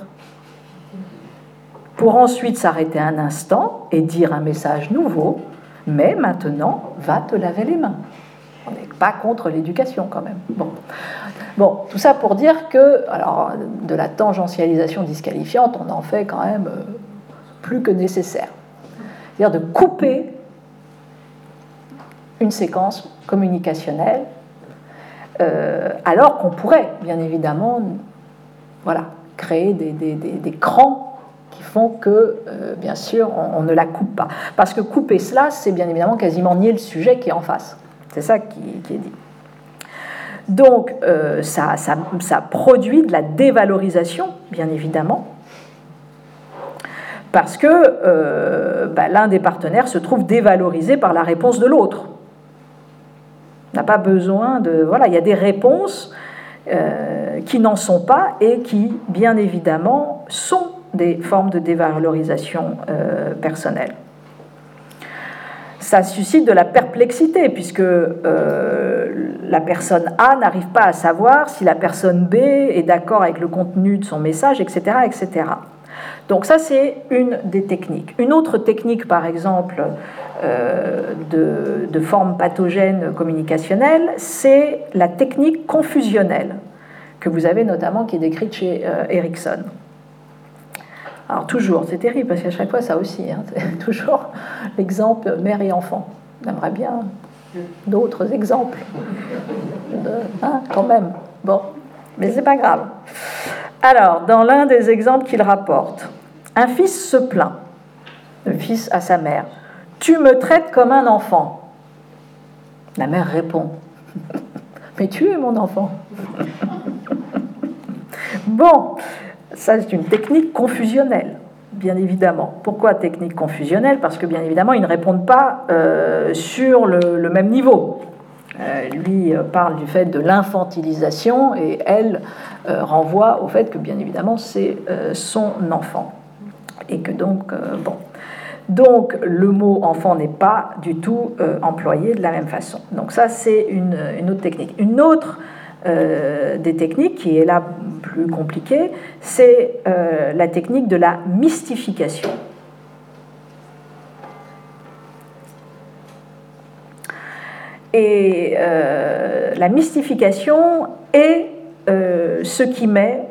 Pour ensuite s'arrêter un instant et dire un message nouveau, mais maintenant, va te laver les mains. On n'est pas contre l'éducation quand même. Bon. bon, tout ça pour dire que, alors, de la tangentialisation disqualifiante, on en fait quand même euh, plus que nécessaire. C'est-à-dire de couper une séquence communicationnelle, euh, alors qu'on pourrait, bien évidemment, voilà, créer des, des, crans qui font que, euh, bien sûr, on, ne la coupe pas. Parce que couper cela, c'est bien évidemment quasiment nier le sujet qui est en face. C'est ça qui, est dit. Donc, euh, ça, ça, produit de la dévalorisation, bien évidemment, parce que bah, l'un des partenaires se trouve dévalorisé par la réponse de l'autre. N'a pas besoin de... Voilà, il y a des réponses qui n'en sont pas et qui, bien évidemment, sont des formes de dévalorisation euh, personnelle. Ça suscite de la perplexité puisque euh, la personne A n'arrive pas à savoir si la personne B est d'accord avec le contenu de son message, etc. etc. Donc ça, c'est une des techniques. Une autre technique, par exemple, euh, de, forme pathogène communicationnelle, c'est la technique confusionnelle, que vous avez notamment, qui est décrite chez Erickson. Alors toujours, c'est terrible parce qu'à chaque fois ça aussi, hein, toujours l'exemple mère et enfant. On aimerait bien d'autres exemples, hein, quand même. Bon, mais c'est pas grave. Alors, dans l'un des exemples qu'il rapporte, un fils se plaint, le fils à sa mère, Tu me traites comme un enfant. La mère répond, Mais tu es mon enfant. bon, ça, c'est une technique confusionnelle, bien évidemment. Pourquoi technique confusionnelle? Parce que, bien évidemment, ils ne répondent pas euh, sur le, même niveau. Euh, lui euh, parle du fait de l'infantilisation et elle renvoie au fait que, bien évidemment, c'est son enfant. Et que donc, bon. Donc, le mot enfant n'est pas du tout employé de la même façon. Donc, ça, c'est une, autre technique. Une autre euh, des techniques qui est là plus compliquée, c'est euh, la technique de la mystification. Et euh, la mystification est ce qui met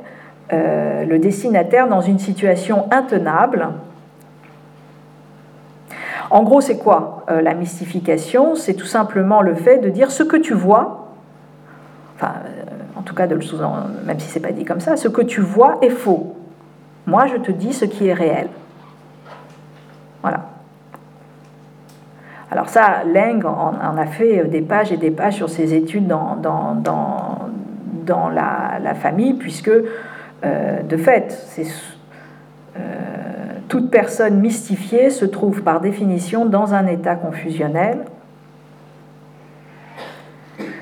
le destinataire dans une situation intenable. En gros, c'est quoi la mystification? C'est tout simplement le fait de dire ce que tu vois, enfin, euh, en tout cas de le sous même si c'est pas dit comme ça, ce que tu vois est faux. Moi, je te dis ce qui est réel. Voilà. Alors ça, Leng en, a fait des pages et des pages sur ses études dans, dans, dans, la, famille, puisque, euh, de fait, euh, toute personne mystifiée se trouve par définition dans un état confusionnel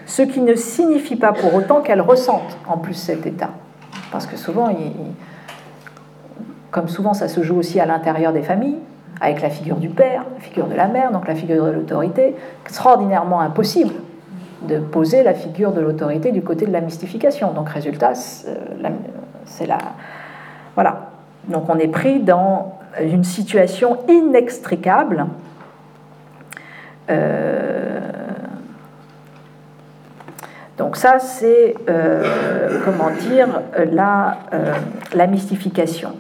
ce qui ne signifie pas pour autant qu'elle ressente en plus cet état. Parce que souvent, comme souvent ça se joue aussi à l'intérieur des familles, avec la figure du père, la figure de la mère, donc la figure de l'autorité, extraordinairement impossible de poser la figure de l'autorité du côté de la mystification. Donc résultat, c'est la... Voilà. Donc on est pris dans une situation inextricable. Euh, donc ça, c'est, euh, comment dire, la, euh, la mystification.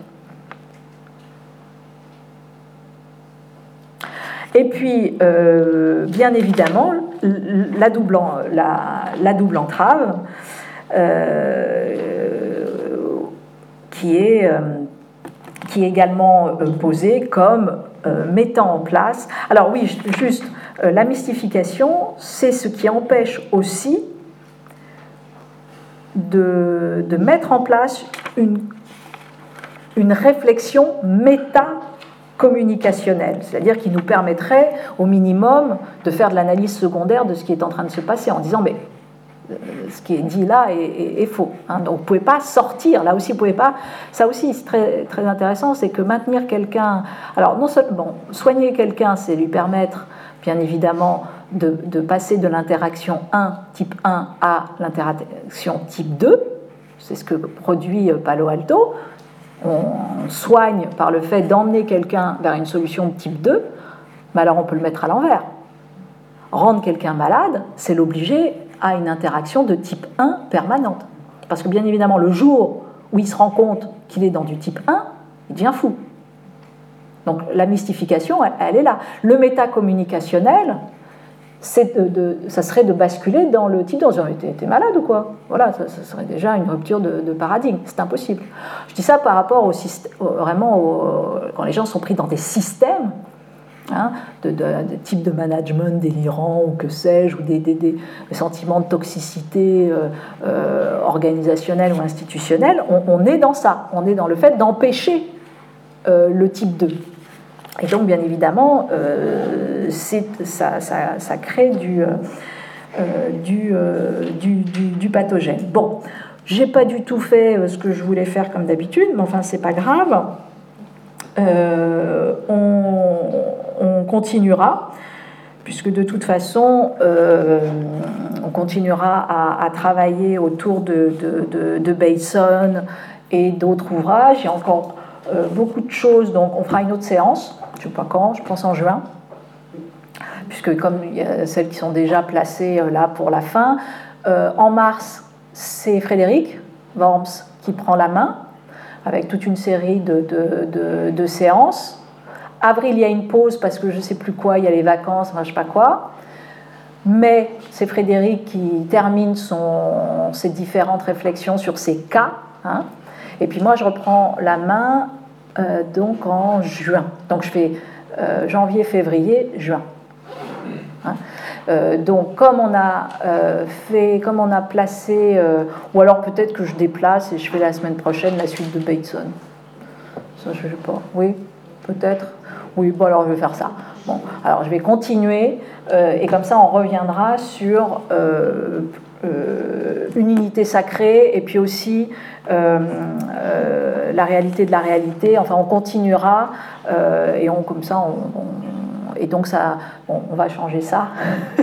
Et puis, euh, bien évidemment, la double, entrave, qui, est, qui est également posée comme mettant en place. Alors oui, juste, la mystification, c'est ce qui empêche aussi de, de mettre en place une une réflexion méta-communicationnelle, c'est-à-dire qui nous permettrait au minimum de faire de l'analyse secondaire de ce qui est en train de se passer en disant mais euh, ce qui est dit là est, faux. Hein. donc vous pouvez pas sortir, là aussi vous pouvez pas. Ça aussi c'est très, très intéressant, c'est que maintenir quelqu'un. Alors non seulement soigner quelqu'un, c'est lui permettre bien évidemment de, de passer de l'interaction 1 type 1 à l'interaction type 2. C'est ce que produit Palo Alto on soigne par le fait d'emmener quelqu'un vers une solution de type 2, mais alors on peut le mettre à l'envers. Rendre quelqu'un malade, c'est l'obliger à une interaction de type 1 permanente. Parce que bien évidemment, le jour où il se rend compte qu'il est dans du type 1, il devient fou. Donc la mystification, elle, est là. Le métacommunicationnel, de, ça serait de basculer dans le type dans t'es malade ou quoi? Voilà, ça, serait déjà une rupture de, paradigme. C'est impossible. Je dis ça par rapport au, vraiment quand les gens sont pris dans des systèmes hein, de, de, type de management délirant ou que sais-je, ou des, sentiments de toxicité euh, euh, organisationnelle ou institutionnelle. On, est dans ça. On est dans le fait d'empêcher euh, le type 2. Et donc, bien évidemment, euh, ça, crée du, euh, euh, du, du, pathogène. Bon, j'ai pas du tout fait ce que je voulais faire comme d'habitude, mais enfin, c'est pas grave. On, continuera, puisque de toute façon, on continuera à, travailler autour de, de, de, Bateson et d'autres ouvrages. Il y encore beaucoup de choses, donc on fera une autre séance je ne sais pas quand, je pense en juin, puisque comme il y a celles qui sont déjà placées euh, là pour la fin, euh, en mars, c'est Frédéric Worms qui prend la main avec toute une série de, séances. Avril, il y a une pause parce que je ne sais plus quoi, il y a les vacances, enfin, je ne sais pas quoi. Mais c'est Frédéric qui termine ses différentes réflexions sur ces cas. Hein. Et puis moi, je reprends la main euh, donc en juin. Donc je fais euh, janvier, février, juin. Hein. Euh, donc comme on a fait, comme on a placé, ou alors peut-être que je déplace et je fais la semaine prochaine la suite de Bateson. Ça je sais pas. Oui, peut-être. Oui, bon alors je vais faire ça. Bon, alors je vais continuer et comme ça on reviendra sur une unité sacrée et puis aussi euh, euh, la réalité de la réalité. Enfin, on continuera euh, et on, comme ça, on, et donc ça, on va changer ça.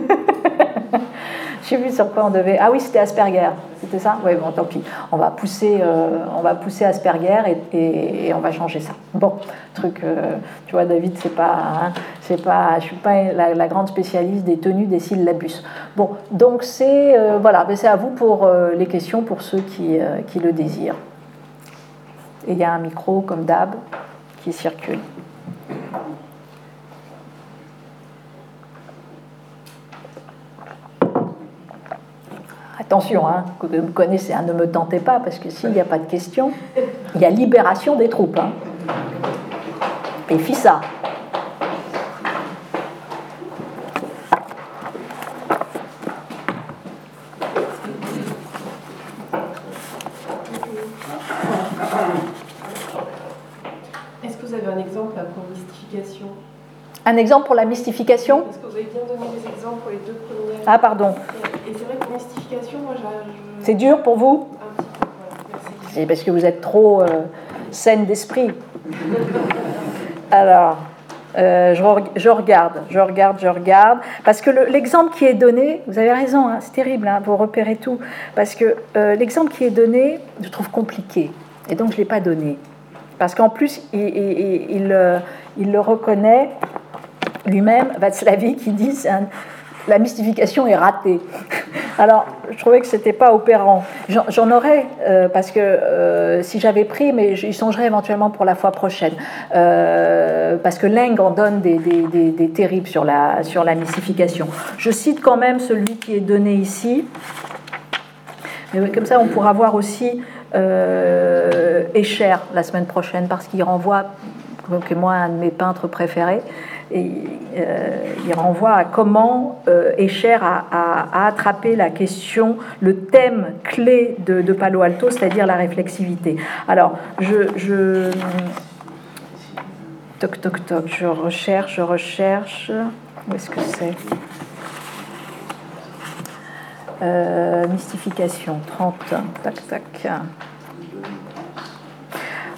Je sais plus sur quoi on devait. Ah oui, c'était Asperger. C'était ça? Oui, bon, tant pis. On va pousser, on va pousser Asperger et, on va changer ça. Bon, truc. tu vois, David, c'est pas, hein, c'est pas. Je suis pas la, grande spécialiste des tenues des syllabus. Bon, donc c'est voilà, c'est à vous pour les questions pour ceux qui, qui le désirent. Et il y a un micro, comme d'hab, qui circule. Attention, hein, que vous me connaissez, hein, ne me tentez pas, parce que s'il n'y a pas de question, il y a libération des troupes. Hein. Et FISA. Un exemple pour la mystification? Parce que vous avez bien donné des exemples pour les deux premières. Ah, pardon. Et c'est vrai moi, je... C'est dur pour vous Un petit peu, merci. C'est parce que vous êtes trop euh, saine d'esprit. Alors, euh, je, je, regarde, je regarde, je regarde. Parce que l'exemple qui est donné, vous avez raison, hein, c'est terrible, hein, vous repérez tout. Parce que euh, l'exemple qui est donné, je trouve compliqué. Et donc, je ne l'ai pas donné. Parce qu'en plus, il, il, il, le reconnaît lui-même, Václavic, qui dit la mystification est ratée. Alors, je trouvais que c'était pas opérant. J'en aurais, euh, parce que euh, si j'avais pris, mais j'y songerai éventuellement pour la fois prochaine. Euh, parce que Leng en donne des, terribles sur la, sur la mystification. Je cite quand même celui qui est donné ici. Mais comme ça, on pourra voir aussi Escher la semaine prochaine, parce qu'il renvoie, que moi, un de mes peintres préférés. Et euh, il renvoie à comment euh, Escher a, attrapé la question, le thème clé de, Palo Alto, c'est-à-dire la réflexivité. Alors, je, Toc, toc, toc, je recherche, je recherche. Où est-ce que c'est? Euh, Mystification, 30. Tac, tac.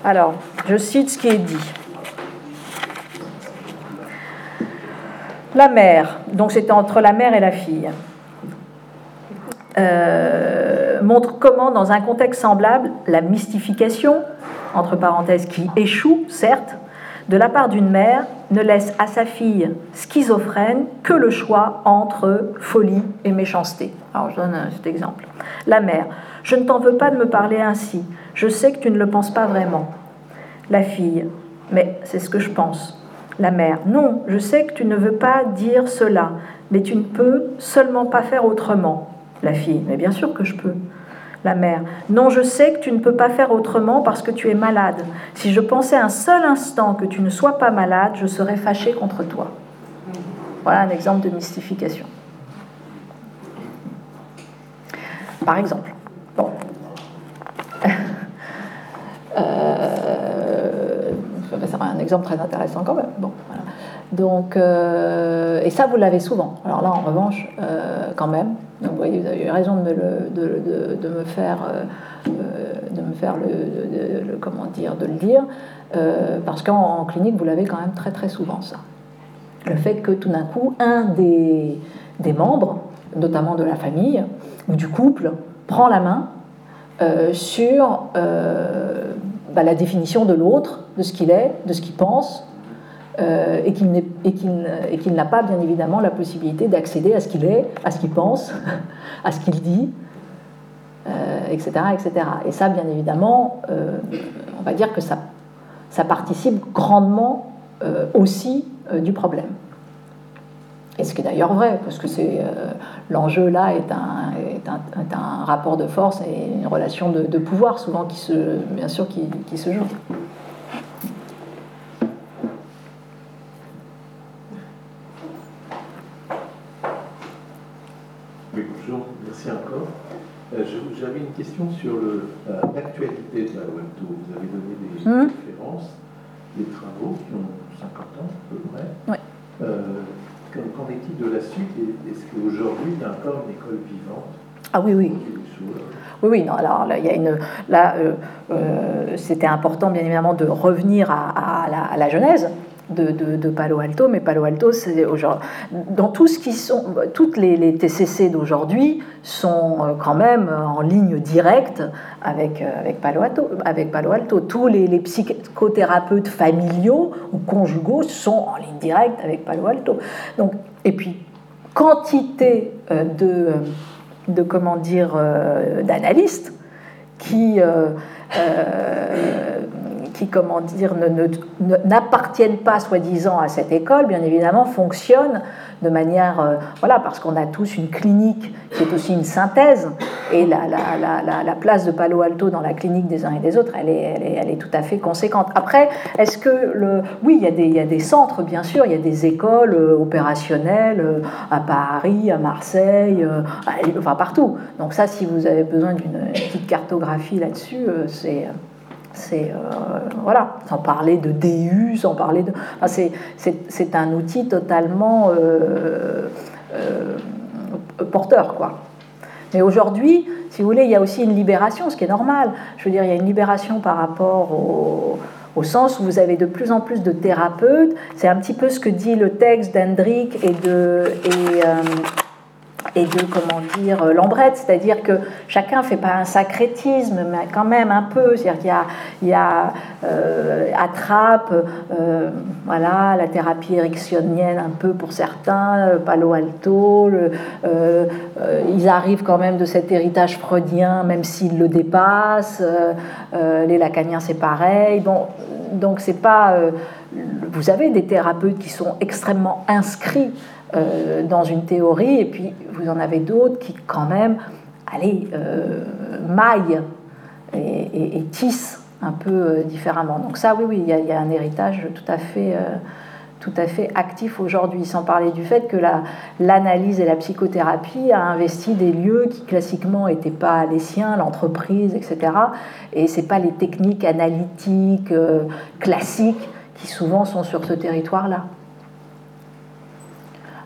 Alors, je cite ce qui est dit. La mère, donc c'était entre la mère et la fille, euh, montre comment, dans un contexte semblable, la mystification, entre parenthèses, qui échoue, certes, de la part d'une mère, ne laisse à sa fille schizophrène que le choix entre folie et méchanceté. Alors je donne cet exemple. La mère, je ne t'en veux pas de me parler ainsi, je sais que tu ne le penses pas vraiment. La fille, mais c'est ce que je pense. La mère, non, je sais que tu ne veux pas dire cela, mais tu ne peux seulement pas faire autrement. La fille, mais bien sûr que je peux. La mère, non, je sais que tu ne peux pas faire autrement parce que tu es malade. Si je pensais un seul instant que tu ne sois pas malade, je serais fâchée contre toi. Voilà un exemple de mystification. Par exemple. Bon. un exemple très intéressant quand même. Bon, Donc, euh, et ça, vous l'avez souvent. Alors là, en revanche, euh, quand même, donc vous voyez, vous avez eu raison de me, de, de, me faire, euh, de me faire le, comment dire, de le dire, parce qu'en clinique, vous l'avez quand même très très souvent ça. Le fait que tout d'un coup, un des, des membres, notamment de la famille ou du couple, prend la main sur bah, la définition de l'autre, de ce qu'il est, de ce qu'il pense, euh, et qu'il n'a pas, bien évidemment, la possibilité d'accéder à ce qu'il est, à ce qu'il pense, à ce qu'il dit, etc., euh, etc. Et ça, bien évidemment, euh, on va dire que ça, ça participe grandement aussi du problème. Et ce qui est d'ailleurs vrai, parce que c'est l'enjeu là est un, est, un, rapport de force et une relation de, pouvoir souvent qui se, bien sûr, qui, qui se joue. encore. Euh, j'avais une question sur l'actualité de la Alto. Vous avez donné des mmh. références, des travaux qui ont 50 ans à peu près. Euh, qu'en est-il de la suite Est-ce qu'aujourd'hui, il y a encore une école vivante Ah oui, oui. Oui, oui, non, alors là, il y a une, là euh, c'était important, bien évidemment, de revenir à, la, à la Genèse de, Palo Alto, mais Palo Alto, c'est dans tout ce qui sont, toutes les, TCC d'aujourd'hui sont euh, quand même en ligne directe avec, euh, avec, Palo, Alto, avec Palo Alto. Tous les, psychothérapeutes familiaux ou conjugaux sont en ligne directe avec Palo Alto. Donc, et puis, quantité euh, de, de comment dire, d'analystes qui comment dire, n'appartiennent pas soi-disant à cette école, bien évidemment, fonctionnent de manière, euh, voilà, parce qu'on a tous une clinique qui est aussi une synthèse, et la, la, la, place de Palo Alto dans la clinique des uns et des autres, elle est, tout à fait conséquente. Après, est-ce que le, oui, il y, a des, il y a des centres, bien sûr, il y a des écoles euh, opérationnelles euh, à Paris, à Marseille, enfin partout. Donc ça, si vous avez besoin d'une petite cartographie là-dessus, c'est c'est euh, voilà, sans parler de DU, sans parler de. c'est un outil totalement euh, euh, porteur, quoi. Mais aujourd'hui, si vous voulez, il y a aussi une libération, ce qui est normal. Je veux dire, il y a une libération par rapport au, au sens où vous avez de plus en plus de thérapeutes. C'est un petit peu ce que dit le texte d'Hendrick et de. Et de, comment dire, l'embrette, c'est-à-dire que chacun fait pas un sacrétisme, mais quand même un peu, c'est-à-dire qu'il y a, il y a attrape, voilà, la thérapie érectionnienne un peu pour certains, Palo Alto, ils arrivent quand même de cet héritage freudien, même s'ils le dépassent, les lacaniens c'est pareil, bon, donc c'est pas vous avez des thérapeutes qui sont extrêmement inscrits euh, dans une théorie, et puis vous en avez d'autres qui, quand même, allez, euh, maillent et, tissent un peu euh, différemment. Donc ça, oui, oui, il y, a, un héritage tout à fait, tout à fait actif aujourd'hui, sans parler du fait que l'analyse et la psychothérapie a investi des lieux qui classiquement n'étaient pas les siens, l'entreprise, etc. Et ce pas les techniques analytiques classiques qui souvent sont sur ce territoire-là.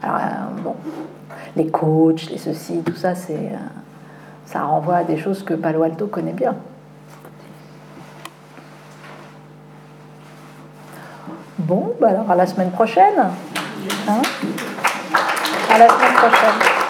Euh, bon, les coachs, les ceci, tout ça, c'est, euh, ça renvoie à des choses que Palo Alto connaît bien. Bon, bah alors à la semaine prochaine. Hein à la semaine prochaine.